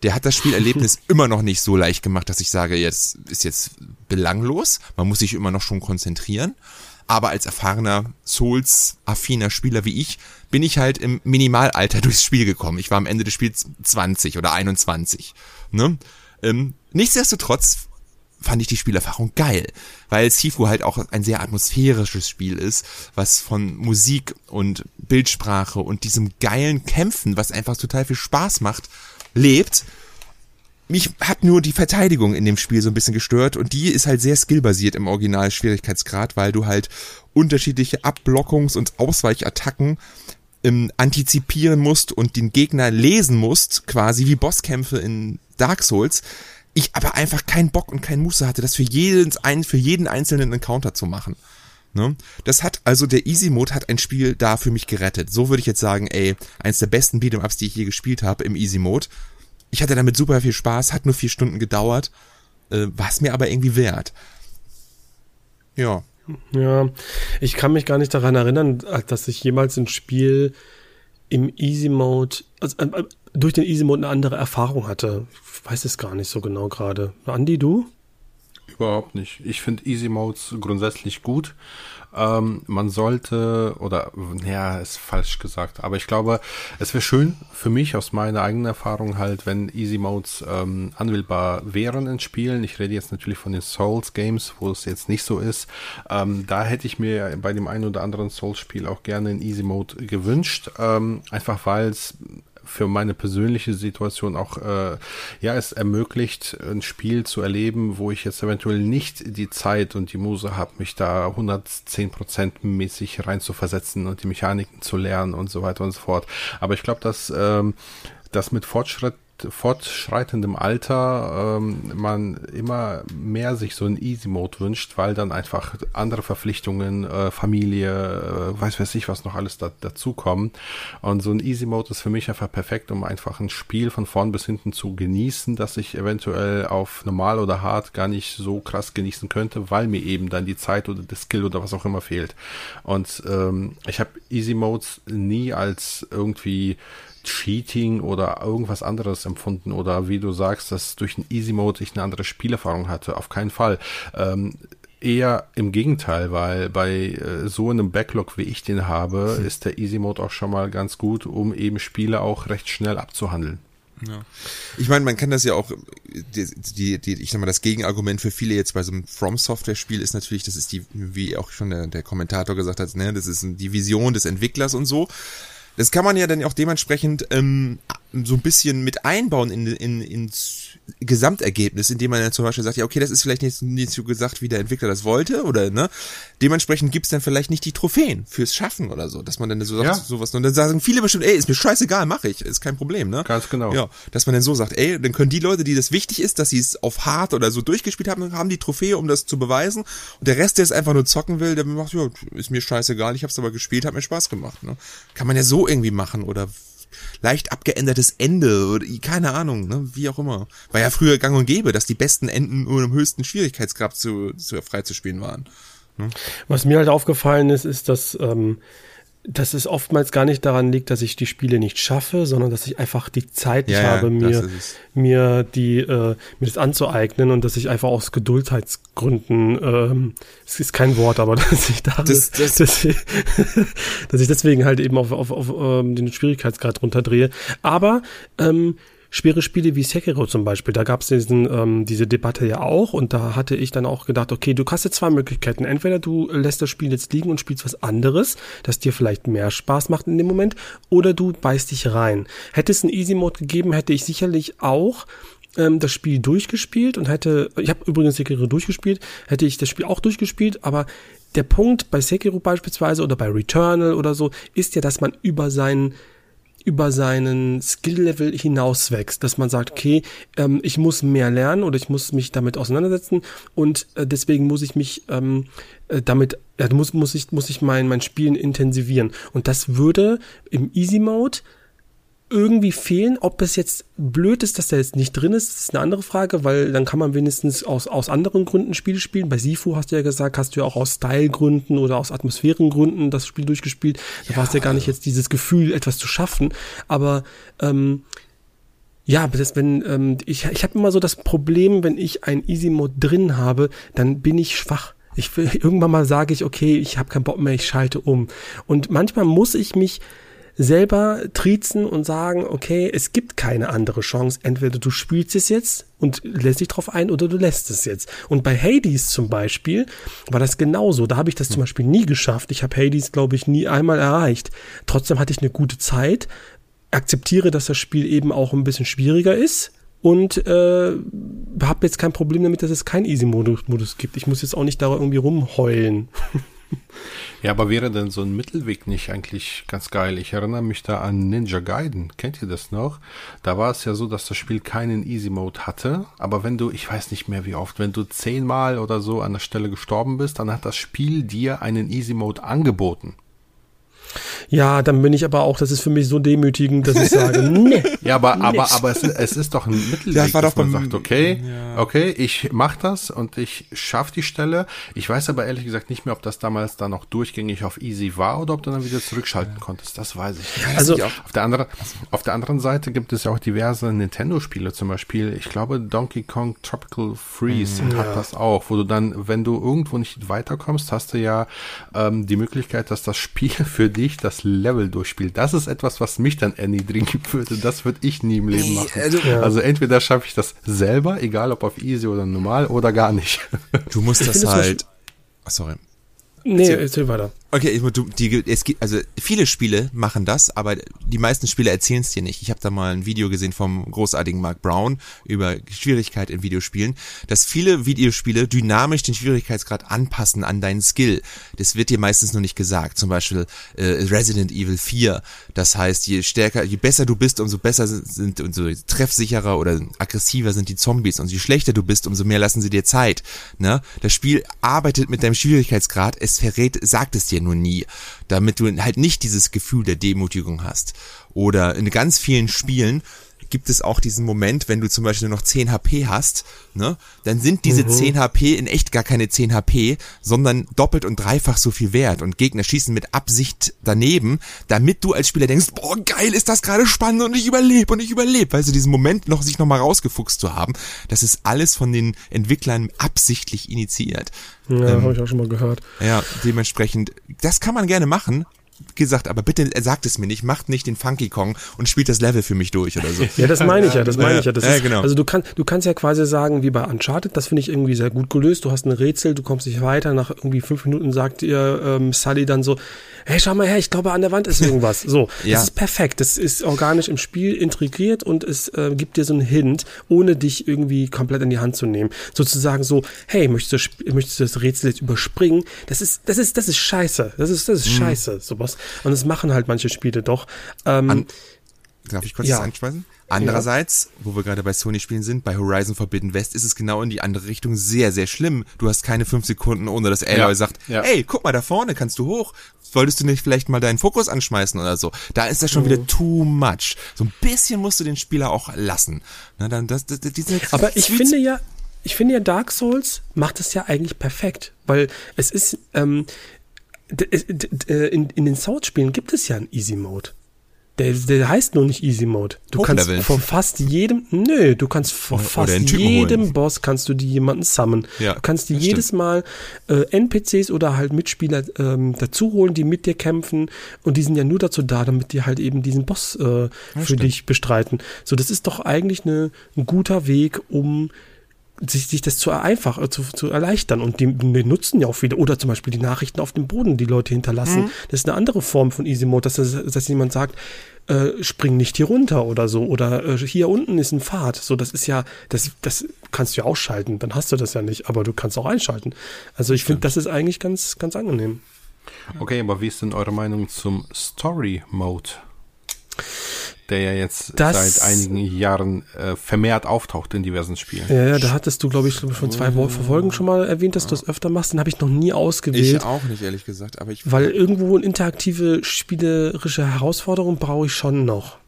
Der hat das Spielerlebnis immer noch nicht so leicht gemacht, dass ich sage, jetzt ist jetzt belanglos. Man muss sich immer noch schon konzentrieren. Aber als erfahrener Souls-affiner Spieler wie ich, bin ich halt im Minimalalter durchs Spiel gekommen. Ich war am Ende des Spiels 20 oder 21. Ne? Ähm, nichtsdestotrotz fand ich die Spielerfahrung geil, weil Sifu halt auch ein sehr atmosphärisches Spiel ist, was von Musik und Bildsprache und diesem geilen Kämpfen, was einfach total viel Spaß macht, lebt. Mich hat nur die Verteidigung in dem Spiel so ein bisschen gestört und die ist halt sehr skillbasiert im Original Schwierigkeitsgrad, weil du halt unterschiedliche Abblockungs- und Ausweichattacken ähm, antizipieren musst und den Gegner lesen musst, quasi wie Bosskämpfe in Dark Souls. Ich aber einfach keinen Bock und keinen Muße hatte, das für jeden, für jeden einzelnen Encounter zu machen. Ne? Das hat, also der Easy Mode hat ein Spiel da für mich gerettet. So würde ich jetzt sagen, ey, eins der besten Beat'em Ups, die ich je gespielt habe im Easy Mode. Ich hatte damit super viel Spaß, hat nur vier Stunden gedauert, äh, war es mir aber irgendwie wert. Ja. Ja, ich kann mich gar nicht daran erinnern, dass ich jemals ein Spiel im Easy Mode, also, äh, durch den Easy Mode eine andere Erfahrung hatte. Weiß es gar nicht so genau gerade. Andi, du? Überhaupt nicht. Ich finde Easy Modes grundsätzlich gut. Ähm, man sollte, oder ja, ist falsch gesagt, aber ich glaube, es wäre schön für mich aus meiner eigenen Erfahrung halt, wenn Easy Modes ähm, anwählbar wären in Spielen. Ich rede jetzt natürlich von den Souls Games, wo es jetzt nicht so ist. Ähm, da hätte ich mir bei dem einen oder anderen Souls-Spiel auch gerne in Easy Mode gewünscht, ähm, einfach weil es für meine persönliche Situation auch, äh, ja, es ermöglicht, ein Spiel zu erleben, wo ich jetzt eventuell nicht die Zeit und die Muse habe, mich da 110% mäßig rein zu versetzen und die Mechaniken zu lernen und so weiter und so fort. Aber ich glaube, dass ähm, das mit Fortschritt fortschreitendem Alter ähm, man immer mehr sich so einen Easy Mode wünscht, weil dann einfach andere Verpflichtungen, äh, Familie, äh, weiß weiß ich was noch alles da, dazukommen. Und so ein Easy Mode ist für mich einfach perfekt, um einfach ein Spiel von vorn bis hinten zu genießen, das ich eventuell auf normal oder hart gar nicht so krass genießen könnte, weil mir eben dann die Zeit oder der Skill oder was auch immer fehlt. Und ähm, ich habe Easy Modes nie als irgendwie Cheating oder irgendwas anderes empfunden oder wie du sagst, dass durch den Easy Mode ich eine andere Spielerfahrung hatte. Auf keinen Fall. Ähm, eher im Gegenteil, weil bei äh, so einem Backlog, wie ich den habe, hm. ist der Easy Mode auch schon mal ganz gut, um eben Spiele auch recht schnell abzuhandeln. Ja. Ich meine, man kann das ja auch, die, die, die, ich sag mal, das Gegenargument für viele jetzt bei so einem From Software Spiel ist natürlich, das ist die, wie auch schon der, der Kommentator gesagt hat, ne, das ist die Vision des Entwicklers und so. Das kann man ja dann auch dementsprechend ähm, so ein bisschen mit einbauen in, in, ins Gesamtergebnis, indem man dann zum Beispiel sagt, ja, okay, das ist vielleicht nicht, nicht so gesagt, wie der Entwickler das wollte, oder ne? Dementsprechend gibt's dann vielleicht nicht die Trophäen fürs Schaffen oder so, dass man dann so sagt, ja. sowas. Und dann sagen viele bestimmt, ey, ist mir scheißegal, mache ich, ist kein Problem, ne? Ganz genau. Ja, dass man dann so sagt, ey, dann können die Leute, die das wichtig ist, dass sie es auf hart oder so durchgespielt haben, haben die Trophäe, um das zu beweisen. Und der Rest, der es einfach nur zocken will, der macht, ja, ist mir scheißegal, ich hab's aber gespielt, hat mir Spaß gemacht, ne? Kann man ja so irgendwie machen oder leicht abgeändertes Ende oder keine Ahnung, ne, wie auch immer. War ja früher gang und gäbe, dass die besten Enden nur im höchsten Schwierigkeitsgrad zu, zu freizuspielen waren. Ne? Was mir halt aufgefallen ist, ist, dass ähm, dass es oftmals gar nicht daran liegt, dass ich die Spiele nicht schaffe, sondern dass ich einfach die Zeit nicht ja, habe, mir, mir die, äh, mir das anzueignen und dass ich einfach aus Geduldheitsgründen, ähm, es ist kein Wort, aber dass ich da, das, das dass, ich, dass ich deswegen halt eben auf, auf, auf ähm, den Schwierigkeitsgrad runterdrehe. Aber ähm, schwere Spiele wie Sekiro zum Beispiel, da gab es ähm, diese Debatte ja auch und da hatte ich dann auch gedacht, okay, du hast jetzt zwei Möglichkeiten. Entweder du lässt das Spiel jetzt liegen und spielst was anderes, das dir vielleicht mehr Spaß macht in dem Moment, oder du beißt dich rein. Hätte es einen Easy Mode gegeben, hätte ich sicherlich auch ähm, das Spiel durchgespielt und hätte, ich habe übrigens Sekiro durchgespielt, hätte ich das Spiel auch durchgespielt, aber der Punkt bei Sekiro beispielsweise oder bei Returnal oder so ist ja, dass man über seinen über seinen Skill-Level hinaus wächst, dass man sagt, okay, ähm, ich muss mehr lernen oder ich muss mich damit auseinandersetzen und äh, deswegen muss ich mich ähm, äh, damit, ja, muss, muss ich, muss ich mein, mein Spielen intensivieren. Und das würde im Easy Mode irgendwie fehlen. Ob es jetzt blöd ist, dass der jetzt nicht drin ist, ist eine andere Frage, weil dann kann man wenigstens aus, aus anderen Gründen Spiele spielen. Bei Sifu hast du ja gesagt, hast du ja auch aus Stylegründen oder aus Atmosphärengründen das Spiel durchgespielt. Da ja. war es ja gar nicht jetzt dieses Gefühl, etwas zu schaffen. Aber ähm, ja, das, wenn ähm, ich, ich habe immer so das Problem, wenn ich ein Easy Mode drin habe, dann bin ich schwach. Ich will, irgendwann mal sage ich, okay, ich habe keinen Bock mehr, ich schalte um. Und manchmal muss ich mich selber triezen und sagen, okay, es gibt keine andere Chance. Entweder du spielst es jetzt und lässt dich drauf ein oder du lässt es jetzt. Und bei Hades zum Beispiel war das genauso. Da habe ich das zum Beispiel nie geschafft. Ich habe Hades, glaube ich, nie einmal erreicht. Trotzdem hatte ich eine gute Zeit. Akzeptiere, dass das Spiel eben auch ein bisschen schwieriger ist und äh, habe jetzt kein Problem damit, dass es keinen Easy-Modus gibt. Ich muss jetzt auch nicht da irgendwie rumheulen. Ja, aber wäre denn so ein Mittelweg nicht eigentlich ganz geil? Ich erinnere mich da an Ninja Gaiden. Kennt ihr das noch? Da war es ja so, dass das Spiel keinen Easy Mode hatte. Aber wenn du, ich weiß nicht mehr wie oft, wenn du zehnmal oder so an der Stelle gestorben bist, dann hat das Spiel dir einen Easy Mode angeboten. Ja, dann bin ich aber auch, das ist für mich so demütigend, dass ich sage, nee. Ja, aber, aber, aber es, es ist doch ein Mittelweg, das war dass doch man sagt, okay, ja. okay, ich mach das und ich schaff die Stelle. Ich weiß aber ehrlich gesagt nicht mehr, ob das damals dann noch durchgängig auf easy war oder ob du dann wieder zurückschalten ja. konntest. Das weiß ich nicht. Also, auf der anderen, auf der anderen Seite gibt es ja auch diverse Nintendo-Spiele, zum Beispiel, ich glaube, Donkey Kong Tropical Freeze mhm. hat das auch, wo du dann, wenn du irgendwo nicht weiterkommst, hast du ja ähm, die Möglichkeit, dass das Spiel für dich das Level durchspielt. Das ist etwas, was mich dann erniedrigen würde. Das würde ich nie im Leben machen. Also, ja. also entweder schaffe ich das selber, egal ob auf easy oder normal, oder gar nicht. Du musst das halt. Ach, sorry. Nee, erzähl weiter. Okay, ich, du, die, es gibt, also viele Spiele machen das, aber die meisten Spiele erzählen es dir nicht. Ich habe da mal ein Video gesehen vom großartigen Mark Brown über Schwierigkeit in Videospielen, dass viele Videospiele dynamisch den Schwierigkeitsgrad anpassen an deinen Skill. Das wird dir meistens nur nicht gesagt. Zum Beispiel äh, Resident Evil 4. Das heißt, je stärker, je besser du bist, umso besser sind, umso treffsicherer oder aggressiver sind die Zombies. Und je schlechter du bist, umso mehr lassen sie dir Zeit. Ne? Das Spiel arbeitet mit deinem Schwierigkeitsgrad. Es verrät, sagt es dir ja nur nie, damit du halt nicht dieses Gefühl der Demutigung hast. Oder in ganz vielen Spielen gibt es auch diesen Moment, wenn du zum Beispiel nur noch 10 HP hast, ne, dann sind diese mhm. 10 HP in echt gar keine 10 HP, sondern doppelt und dreifach so viel wert und Gegner schießen mit Absicht daneben, damit du als Spieler denkst, boah, geil, ist das gerade spannend und ich überlebe und ich überlebe, weil sie diesen Moment noch sich nochmal rausgefuchst zu haben, das ist alles von den Entwicklern absichtlich initiiert. Ja, ähm, habe ich auch schon mal gehört. Ja, dementsprechend, das kann man gerne machen, gesagt, aber bitte sagt es mir nicht, macht nicht den Funky Kong und spielt das Level für mich durch oder so. ja, das meine ich ja, das meine ich ja. Das ja, ist, genau. Also du kannst, du kannst ja quasi sagen, wie bei Uncharted, das finde ich irgendwie sehr gut gelöst. Du hast ein Rätsel, du kommst nicht weiter, nach irgendwie fünf Minuten sagt ihr ähm, Sully dann so, hey, schau mal her, ich glaube an der Wand ist irgendwas. So, ja. das ist perfekt, das ist organisch im Spiel integriert und es äh, gibt dir so einen Hint, ohne dich irgendwie komplett in die Hand zu nehmen. Sozusagen so, hey, möchtest du, möchtest du das Rätsel jetzt überspringen? Das ist, das ist, das ist scheiße. Das ist, das ist mhm. scheiße, sowas. Und das machen halt manche Spiele doch. Ähm, An Darf ich kurz ja. das anspeisen? Andererseits, ja. wo wir gerade bei Sony-Spielen sind, bei Horizon Forbidden West ist es genau in die andere Richtung sehr, sehr schlimm. Du hast keine fünf Sekunden, ohne dass Aloy ja. sagt, ja. ey, guck mal da vorne, kannst du hoch. Solltest du nicht vielleicht mal deinen Fokus anschmeißen oder so? Da ist das schon mhm. wieder too much. So ein bisschen musst du den Spieler auch lassen. Na, dann, das, das, diese Aber ich finde ja, ich finde ja Dark Souls macht es ja eigentlich perfekt, weil es ist, ähm, äh, in, in den South-Spielen gibt es ja einen Easy Mode. Der, der heißt nur nicht Easy Mode. Du kannst von fast jedem, nö, du kannst von fast jedem holen. Boss kannst du die jemanden summen. Ja, du kannst die jedes stimmt. Mal äh, NPCs oder halt Mitspieler ähm, dazu holen, die mit dir kämpfen und die sind ja nur dazu da, damit die halt eben diesen Boss äh, für stimmt. dich bestreiten. So, das ist doch eigentlich eine, ein guter Weg, um sich, sich das zu einfach, äh, zu, zu erleichtern. Und die, die nutzen ja auch viele. Oder zum Beispiel die Nachrichten auf dem Boden, die Leute hinterlassen. Mhm. Das ist eine andere Form von Easy Mode, dass, dass jemand sagt, äh, spring nicht hier runter oder so. Oder äh, hier unten ist ein Pfad. So, das ist ja, das, das kannst du ja ausschalten. Dann hast du das ja nicht, aber du kannst auch einschalten. Also ich finde, das ist eigentlich ganz, ganz angenehm. Okay, aber wie ist denn eure Meinung zum Story Mode? Der ja jetzt Das- seit einigen Jahren äh, vermehrt auftaucht in diversen Spielen. Ja, ja, da hattest du, glaube ich, schon zwei Wo- Folgen schon mal erwähnt, dass du das öfter machst. Den habe ich noch nie ausgewählt. Ich auch nicht, ehrlich gesagt, aber ich. Weil irgendwo eine interaktive spielerische Herausforderung brauche ich schon noch.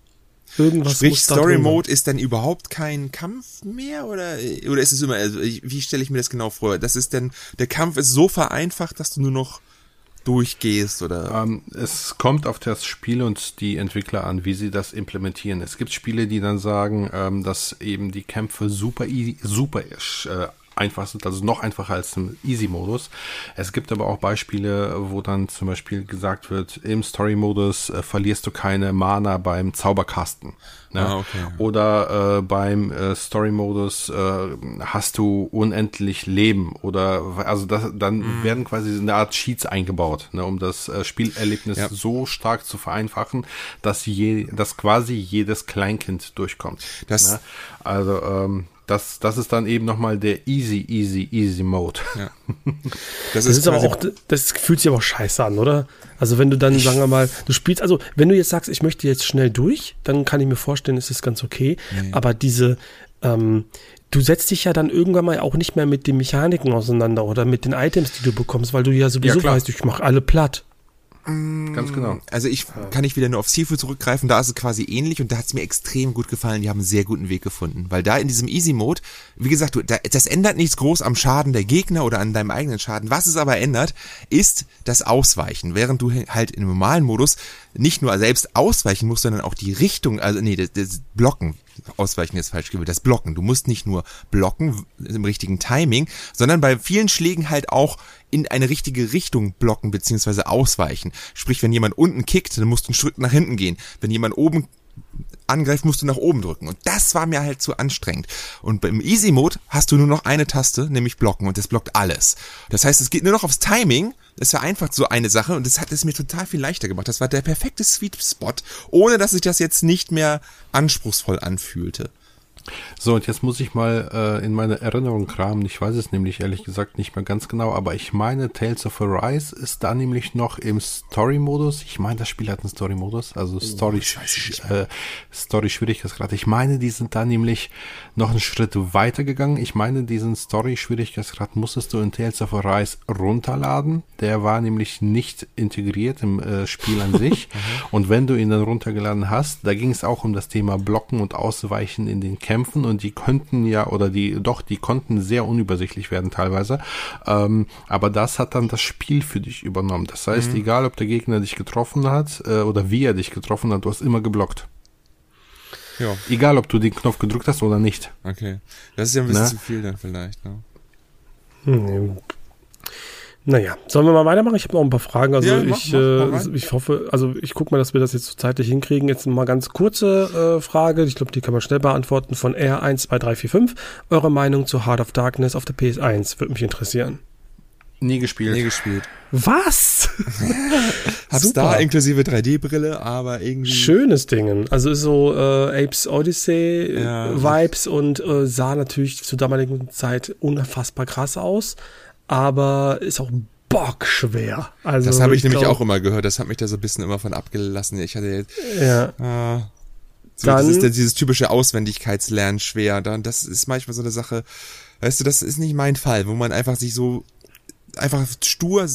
Irgendwas Sprich, muss da Story drin sein. Mode ist dann überhaupt kein Kampf mehr oder oder ist es immer also wie stelle ich mir das genau vor? Das ist denn der Kampf ist so vereinfacht, dass du nur noch durchgehst oder Ähm, es kommt auf das Spiel und die Entwickler an, wie sie das implementieren. Es gibt Spiele, die dann sagen, ähm, dass eben die Kämpfe super easy, super äh, einfach sind, also noch einfacher als im Easy-Modus. Es gibt aber auch Beispiele, wo dann zum Beispiel gesagt wird, im Story-Modus äh, verlierst du keine Mana beim Zauberkasten. Ne? Ah, okay. Oder äh, beim äh, Story-Modus äh, hast du unendlich Leben oder also das, dann Mhm. werden quasi eine Art Cheats eingebaut, ne, um das äh, Spielerlebnis Ja. so stark zu vereinfachen, dass je, dass quasi jedes Kleinkind durchkommt. Das- ne? Also ähm, das, das ist dann eben nochmal der easy, easy, easy Mode. ja. Das Das ist aber quasi- auch, das fühlt sich aber auch scheiße an, oder? Also wenn du dann, sagen wir mal, du spielst, also wenn du jetzt sagst, ich möchte jetzt schnell durch, dann kann ich mir vorstellen, ist das ganz okay. Aber diese, ähm, du setzt dich ja dann irgendwann mal auch nicht mehr mit den Mechaniken auseinander oder mit den Items, die du bekommst, weil du ja sowieso Ja, weißt, ich mache alle platt. Ganz genau. Also ich kann ich wieder nur auf Seafood zurückgreifen, da ist es quasi ähnlich und da hat es mir extrem gut gefallen, die haben einen sehr guten Weg gefunden, weil da in diesem Easy Mode, wie gesagt, du, da, das ändert nichts groß am Schaden der Gegner oder an deinem eigenen Schaden. Was es aber ändert, ist das Ausweichen, während du halt im normalen Modus nicht nur selbst ausweichen musst, sondern auch die Richtung, also nee, das, das Blocken, ausweichen ist falsch gewählt, das Blocken. Du musst nicht nur blocken im richtigen Timing, sondern bei vielen Schlägen halt auch in eine richtige Richtung blocken beziehungsweise ausweichen. Sprich, wenn jemand unten kickt, dann musst du einen Schritt nach hinten gehen. Wenn jemand oben angreift, musst du nach oben drücken. Und das war mir halt zu anstrengend. Und beim Easy Mode hast du nur noch eine Taste, nämlich blocken. Und das blockt alles. Das heißt, es geht nur noch aufs Timing. Das vereinfacht so eine Sache und das hat es mir total viel leichter gemacht. Das war der perfekte Sweet Spot, ohne dass sich das jetzt nicht mehr anspruchsvoll anfühlte. So, und jetzt muss ich mal äh, in meine Erinnerung kramen. Ich weiß es nämlich ehrlich gesagt nicht mehr ganz genau, aber ich meine, Tales of Arise ist da nämlich noch im Story-Modus. Ich meine, das Spiel hat einen Story-Modus, also Story, äh, Story-Schwierigkeitsgrad. Ich meine, die sind da nämlich noch einen Schritt weiter gegangen. Ich meine, diesen Story-Schwierigkeitsgrad musstest du in Tales of Arise runterladen. Der war nämlich nicht integriert im äh, Spiel an sich. und wenn du ihn dann runtergeladen hast, da ging es auch um das Thema Blocken und Ausweichen in den Kämpfen und die könnten ja, oder die, doch, die konnten sehr unübersichtlich werden teilweise. Ähm, aber das hat dann das Spiel für dich übernommen. Das heißt, egal ob der Gegner dich getroffen hat äh, oder wie er dich getroffen hat, du hast immer geblockt. Ja, Egal ob du den Knopf gedrückt hast oder nicht. okay. Das ist ja ein bisschen Na? zu viel dann vielleicht. Ne? Hm, Naja, sollen wir mal weitermachen? Ich habe noch ein paar Fragen. Also Ja, mach, ich, mach, äh, ich hoffe, also ich gucke mal, dass wir das jetzt so zeitlich hinkriegen. Jetzt mal ganz kurze äh, Frage. Ich glaube, die kann man schnell beantworten von R12345. Eure Meinung zu Heart of Darkness auf der PS1 würde mich interessieren. Nie gespielt. Nee, gespielt. Was? Hab's Super. da inklusive 3D-Brille, aber irgendwie. Schönes Ding. Also ist so äh, Apes Odyssey äh, Ja. Vibes und äh, sah natürlich zur damaligen Zeit unfassbar krass aus, aber ist auch bockschwer. Also Das habe ich, nämlich glaub- auch immer gehört. Das hat mich da so ein bisschen immer von abgelassen. Ich hatte jetzt, Ja. ah, so, Dann- das ist dann dieses typische Auswendigkeitslernen schwer. Dann, das ist manchmal so eine Sache, weißt du, das ist nicht mein Fall, wo man einfach sich so, einfach stur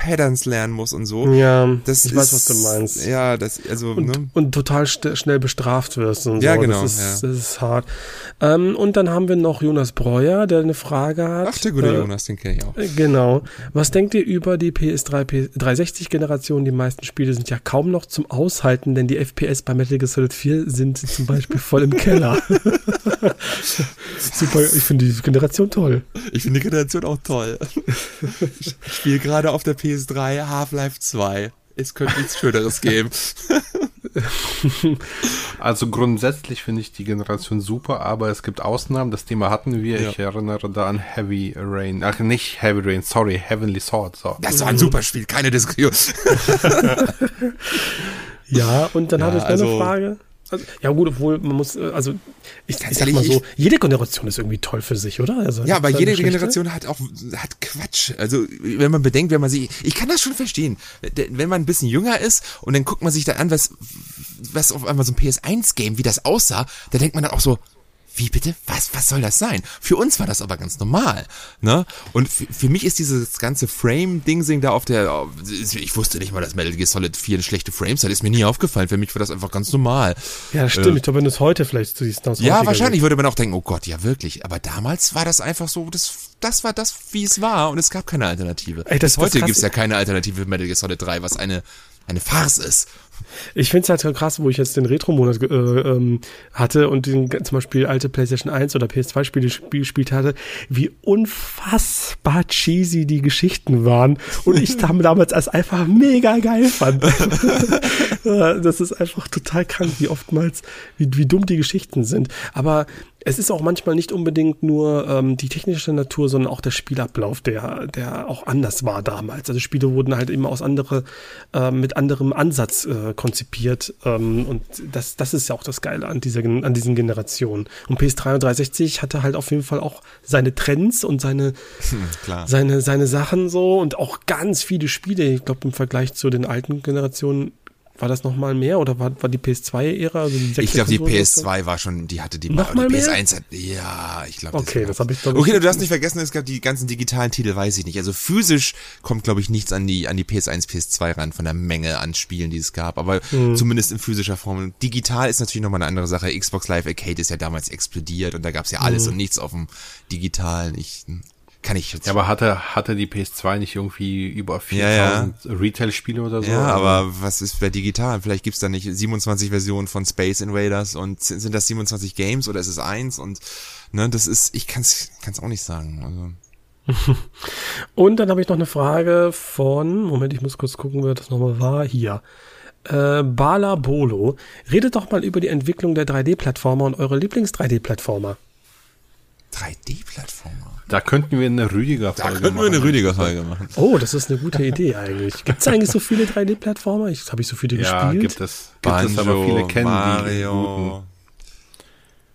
Patterns lernen muss und so. Ja, Das ich ist, weiß, was du meinst. Ja, das, also, Und, ne? und total schnell bestraft wirst und Ja, so. genau, Das ist, ja. das ist hart. Ähm, und dann haben wir noch Jonas Breuer, der eine Frage hat. Ach, der gute Äh, Jonas, den kenne ich auch. äh, Genau. Was denkt ihr über die PS3, P 360-Generation? Die meisten Spiele sind ja kaum noch zum Aushalten, denn die FPS bei Metal Gear Solid 4 sind zum Beispiel voll im Keller. Super, ich finde die Generation toll. Ich finde die Generation auch toll. Ich spiele gerade auf der PS3 Half-Life 2. Es könnte nichts Schöneres geben. Also grundsätzlich finde ich die Generation super, aber es gibt Ausnahmen. Das Thema hatten wir. Ja. Ich erinnere da an Heavy Rain. Ach, nicht Heavy Rain, sorry, Heavenly Sword. So. Das war ein super Spiel, keine Diskussion. Ja, und dann Ja, habe ich noch also- eine Frage. Also, ja gut, obwohl man muss, äh, also ich, ich sag mal so, jede Generation ist irgendwie toll für sich, oder? Also, Ja, aber jede? Generation hat auch hat Quatsch. Also wenn man bedenkt, wenn man sich, ich kann das schon verstehen, wenn man ein bisschen jünger ist und dann guckt man sich dann an, was was auf einmal so ein PS1-Game, wie das aussah, da denkt man dann auch so, wie bitte? Was, was soll das sein? Für uns war das aber ganz normal, ne? Und für mich ist dieses ganze Frame-Dingsing da auf der, ich wusste nicht mal, dass Metal Gear Solid 4 eine schlechte Frames hat, ist mir nie aufgefallen. Für mich war das einfach ganz normal. Ja, das stimmt. Äh, ich glaube, wenn du es heute vielleicht siehst, aus Ja, wahrscheinlich Sicht. würde man auch denken, oh Gott, ja wirklich. Aber damals war das einfach so, das, das war das, wie es war und es gab keine Alternative. Ey, das, Bis heute gibt es ja keine Alternative für Metal Gear Solid 3, was eine, eine Farce ist. Ich finde es halt krass, wo ich jetzt den Retro-Monat äh, ähm, hatte und den, zum Beispiel alte PlayStation 1 oder PS2-Spiele gespielt hatte, wie unfassbar cheesy die Geschichten waren und ich damals als einfach mega geil fand. das ist einfach total krank, wie oftmals, wie, wie dumm die Geschichten sind. Aber es ist auch manchmal nicht unbedingt nur ähm, die technische Natur, sondern auch der Spielablauf, der, der auch anders war damals. Also Spiele wurden halt immer aus andere, äh, mit anderem Ansatz äh, konzipiert. Ähm, und das, das ist ja auch das Geile an dieser, an diesen Generationen. Und PS3 und 360 hatte halt auf jeden Fall auch seine Trends und seine, hm, seine, seine Sachen so und auch ganz viele Spiele. Ich glaube, im Vergleich zu den alten Generationen war das noch mal mehr oder war, war die PS2-Ära? Also ich glaube, die PS2 war schon, die hatte die, noch mal die PS1 hat, ja, ich glaube. Okay, das habe ich doch Okay, du hast nicht vergessen, es gab die ganzen digitalen Titel, weiß ich nicht. Also physisch kommt, glaube ich, nichts an die, an die PS1, PS2 ran von der Menge an Spielen, die es gab. Aber hm. zumindest in physischer Form. Digital ist natürlich nochmal eine andere Sache. Xbox Live Arcade ist ja damals explodiert und da gab es ja alles hm. und nichts auf dem Digitalen. Ich, kann ich jetzt. Ja, aber hatte, hatte die PS2 nicht irgendwie über 4000 ja, ja. Retail-Spiele oder so? Ja, aber was ist bei digital? Vielleicht gibt's da nicht 27 Versionen von Space Invaders und sind das 27 Games oder ist es eins? Und ne, das ist, ich kann's, kann's auch nicht sagen. Also. und dann habe ich noch eine Frage von, Moment, ich muss kurz gucken, wer das nochmal war. Hier. Äh, Bala Bolo. Redet doch mal über die Entwicklung der 3D-Plattformer und eure Lieblings-3D-Plattformer. 3D-Plattformer? Da könnten wir eine Rüdiger-Folge machen. Da könnten wir eine Rüdiger-Folge machen. Oh, das ist eine gute Idee eigentlich. Gibt es eigentlich so viele 3D-Plattformer? Ich habe ich so viele ja, gespielt. Ja, gibt es. Gibt Banjo, es, aber viele kennen Mario.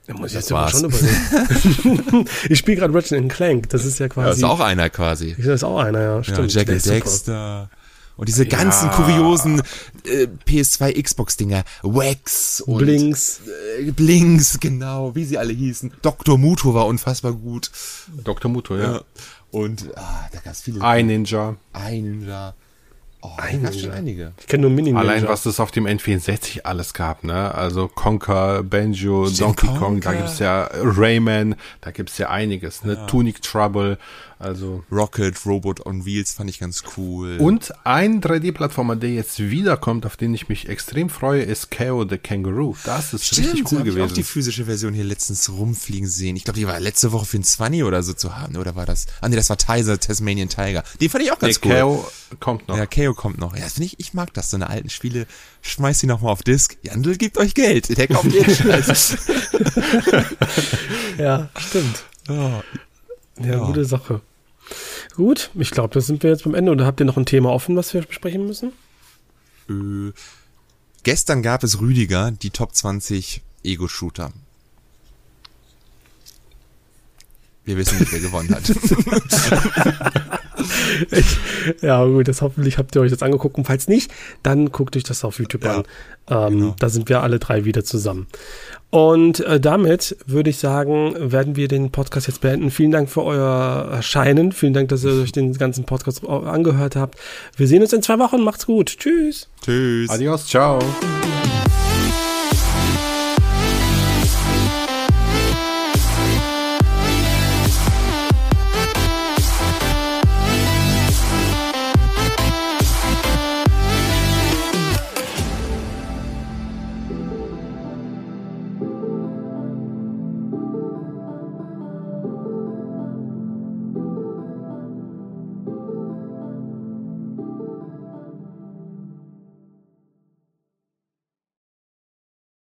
die Da muss ich jetzt aber schon überlegen. ich spiele gerade Ratchet Clank. Das ist ja quasi. Das ist auch einer quasi. Das ist auch einer, ja. Stimmt. Ja, Jack and Dexter. Und diese ganzen ja. kuriosen äh, PS2 Xbox-Dinger, Wax und Blinks. Äh, Blinks, genau, wie sie alle hießen. Dr. Muto war unfassbar gut. Dr. Muto, ja. ja. Und ah, da gab's viele. Ein Ninja. Ein Ninja. Oh, ein schon einige. Ich kenne nur mini -Ninja. Allein was es auf dem N64 alles gab, ne? Also Conker, Banjo, Donkey Conker. Kong, da gibt's ja Rayman, da gibt's ja einiges, ne? Ja. Tunic Trouble, also Rocket, Robot on Wheels fand ich ganz cool. Und ein 3D-Plattformer, der jetzt wiederkommt, auf den ich mich extrem freue, ist KO the Kangaroo. Das ist Stimmt, richtig cool gewesen. Ich auch die physische Version hier letztens rumfliegen sehen. Ich glaube, die war letzte Woche für ein 20 oder so zu haben, oder war das? Ah nee, das war Tizer, Tasmanian Tiger. Die fand ich auch ganz nee, cool. KO kommt noch. Ja, KO kommt noch. Ja, das finde ich, ich mag das, so eine alten Spiele. Schmeiß sie nochmal auf Disc. Jandl gibt euch Geld. Der kauft jeden Scheiß. ja, stimmt. Oh. Ja, ja, gute Sache. Gut, ich glaube, da sind wir jetzt beim Ende. Oder habt ihr noch ein Thema offen, was wir besprechen müssen? Äh, gestern gab es Rüdiger, die Top 20 Ego-Shooter. Wir wissen nicht, wer gewonnen hat. ich, ja, gut, das hoffentlich habt ihr euch jetzt angeguckt. Und falls nicht, dann guckt euch das auf YouTube ja, an. Ähm, genau. Da sind wir alle drei wieder zusammen. Und äh, damit würde ich sagen, werden wir den Podcast jetzt beenden. Vielen Dank für euer Erscheinen. Vielen Dank, dass ihr euch den ganzen Podcast angehört habt. Wir sehen uns in zwei Wochen. Macht's gut. Tschüss. Tschüss. Adios. Ciao.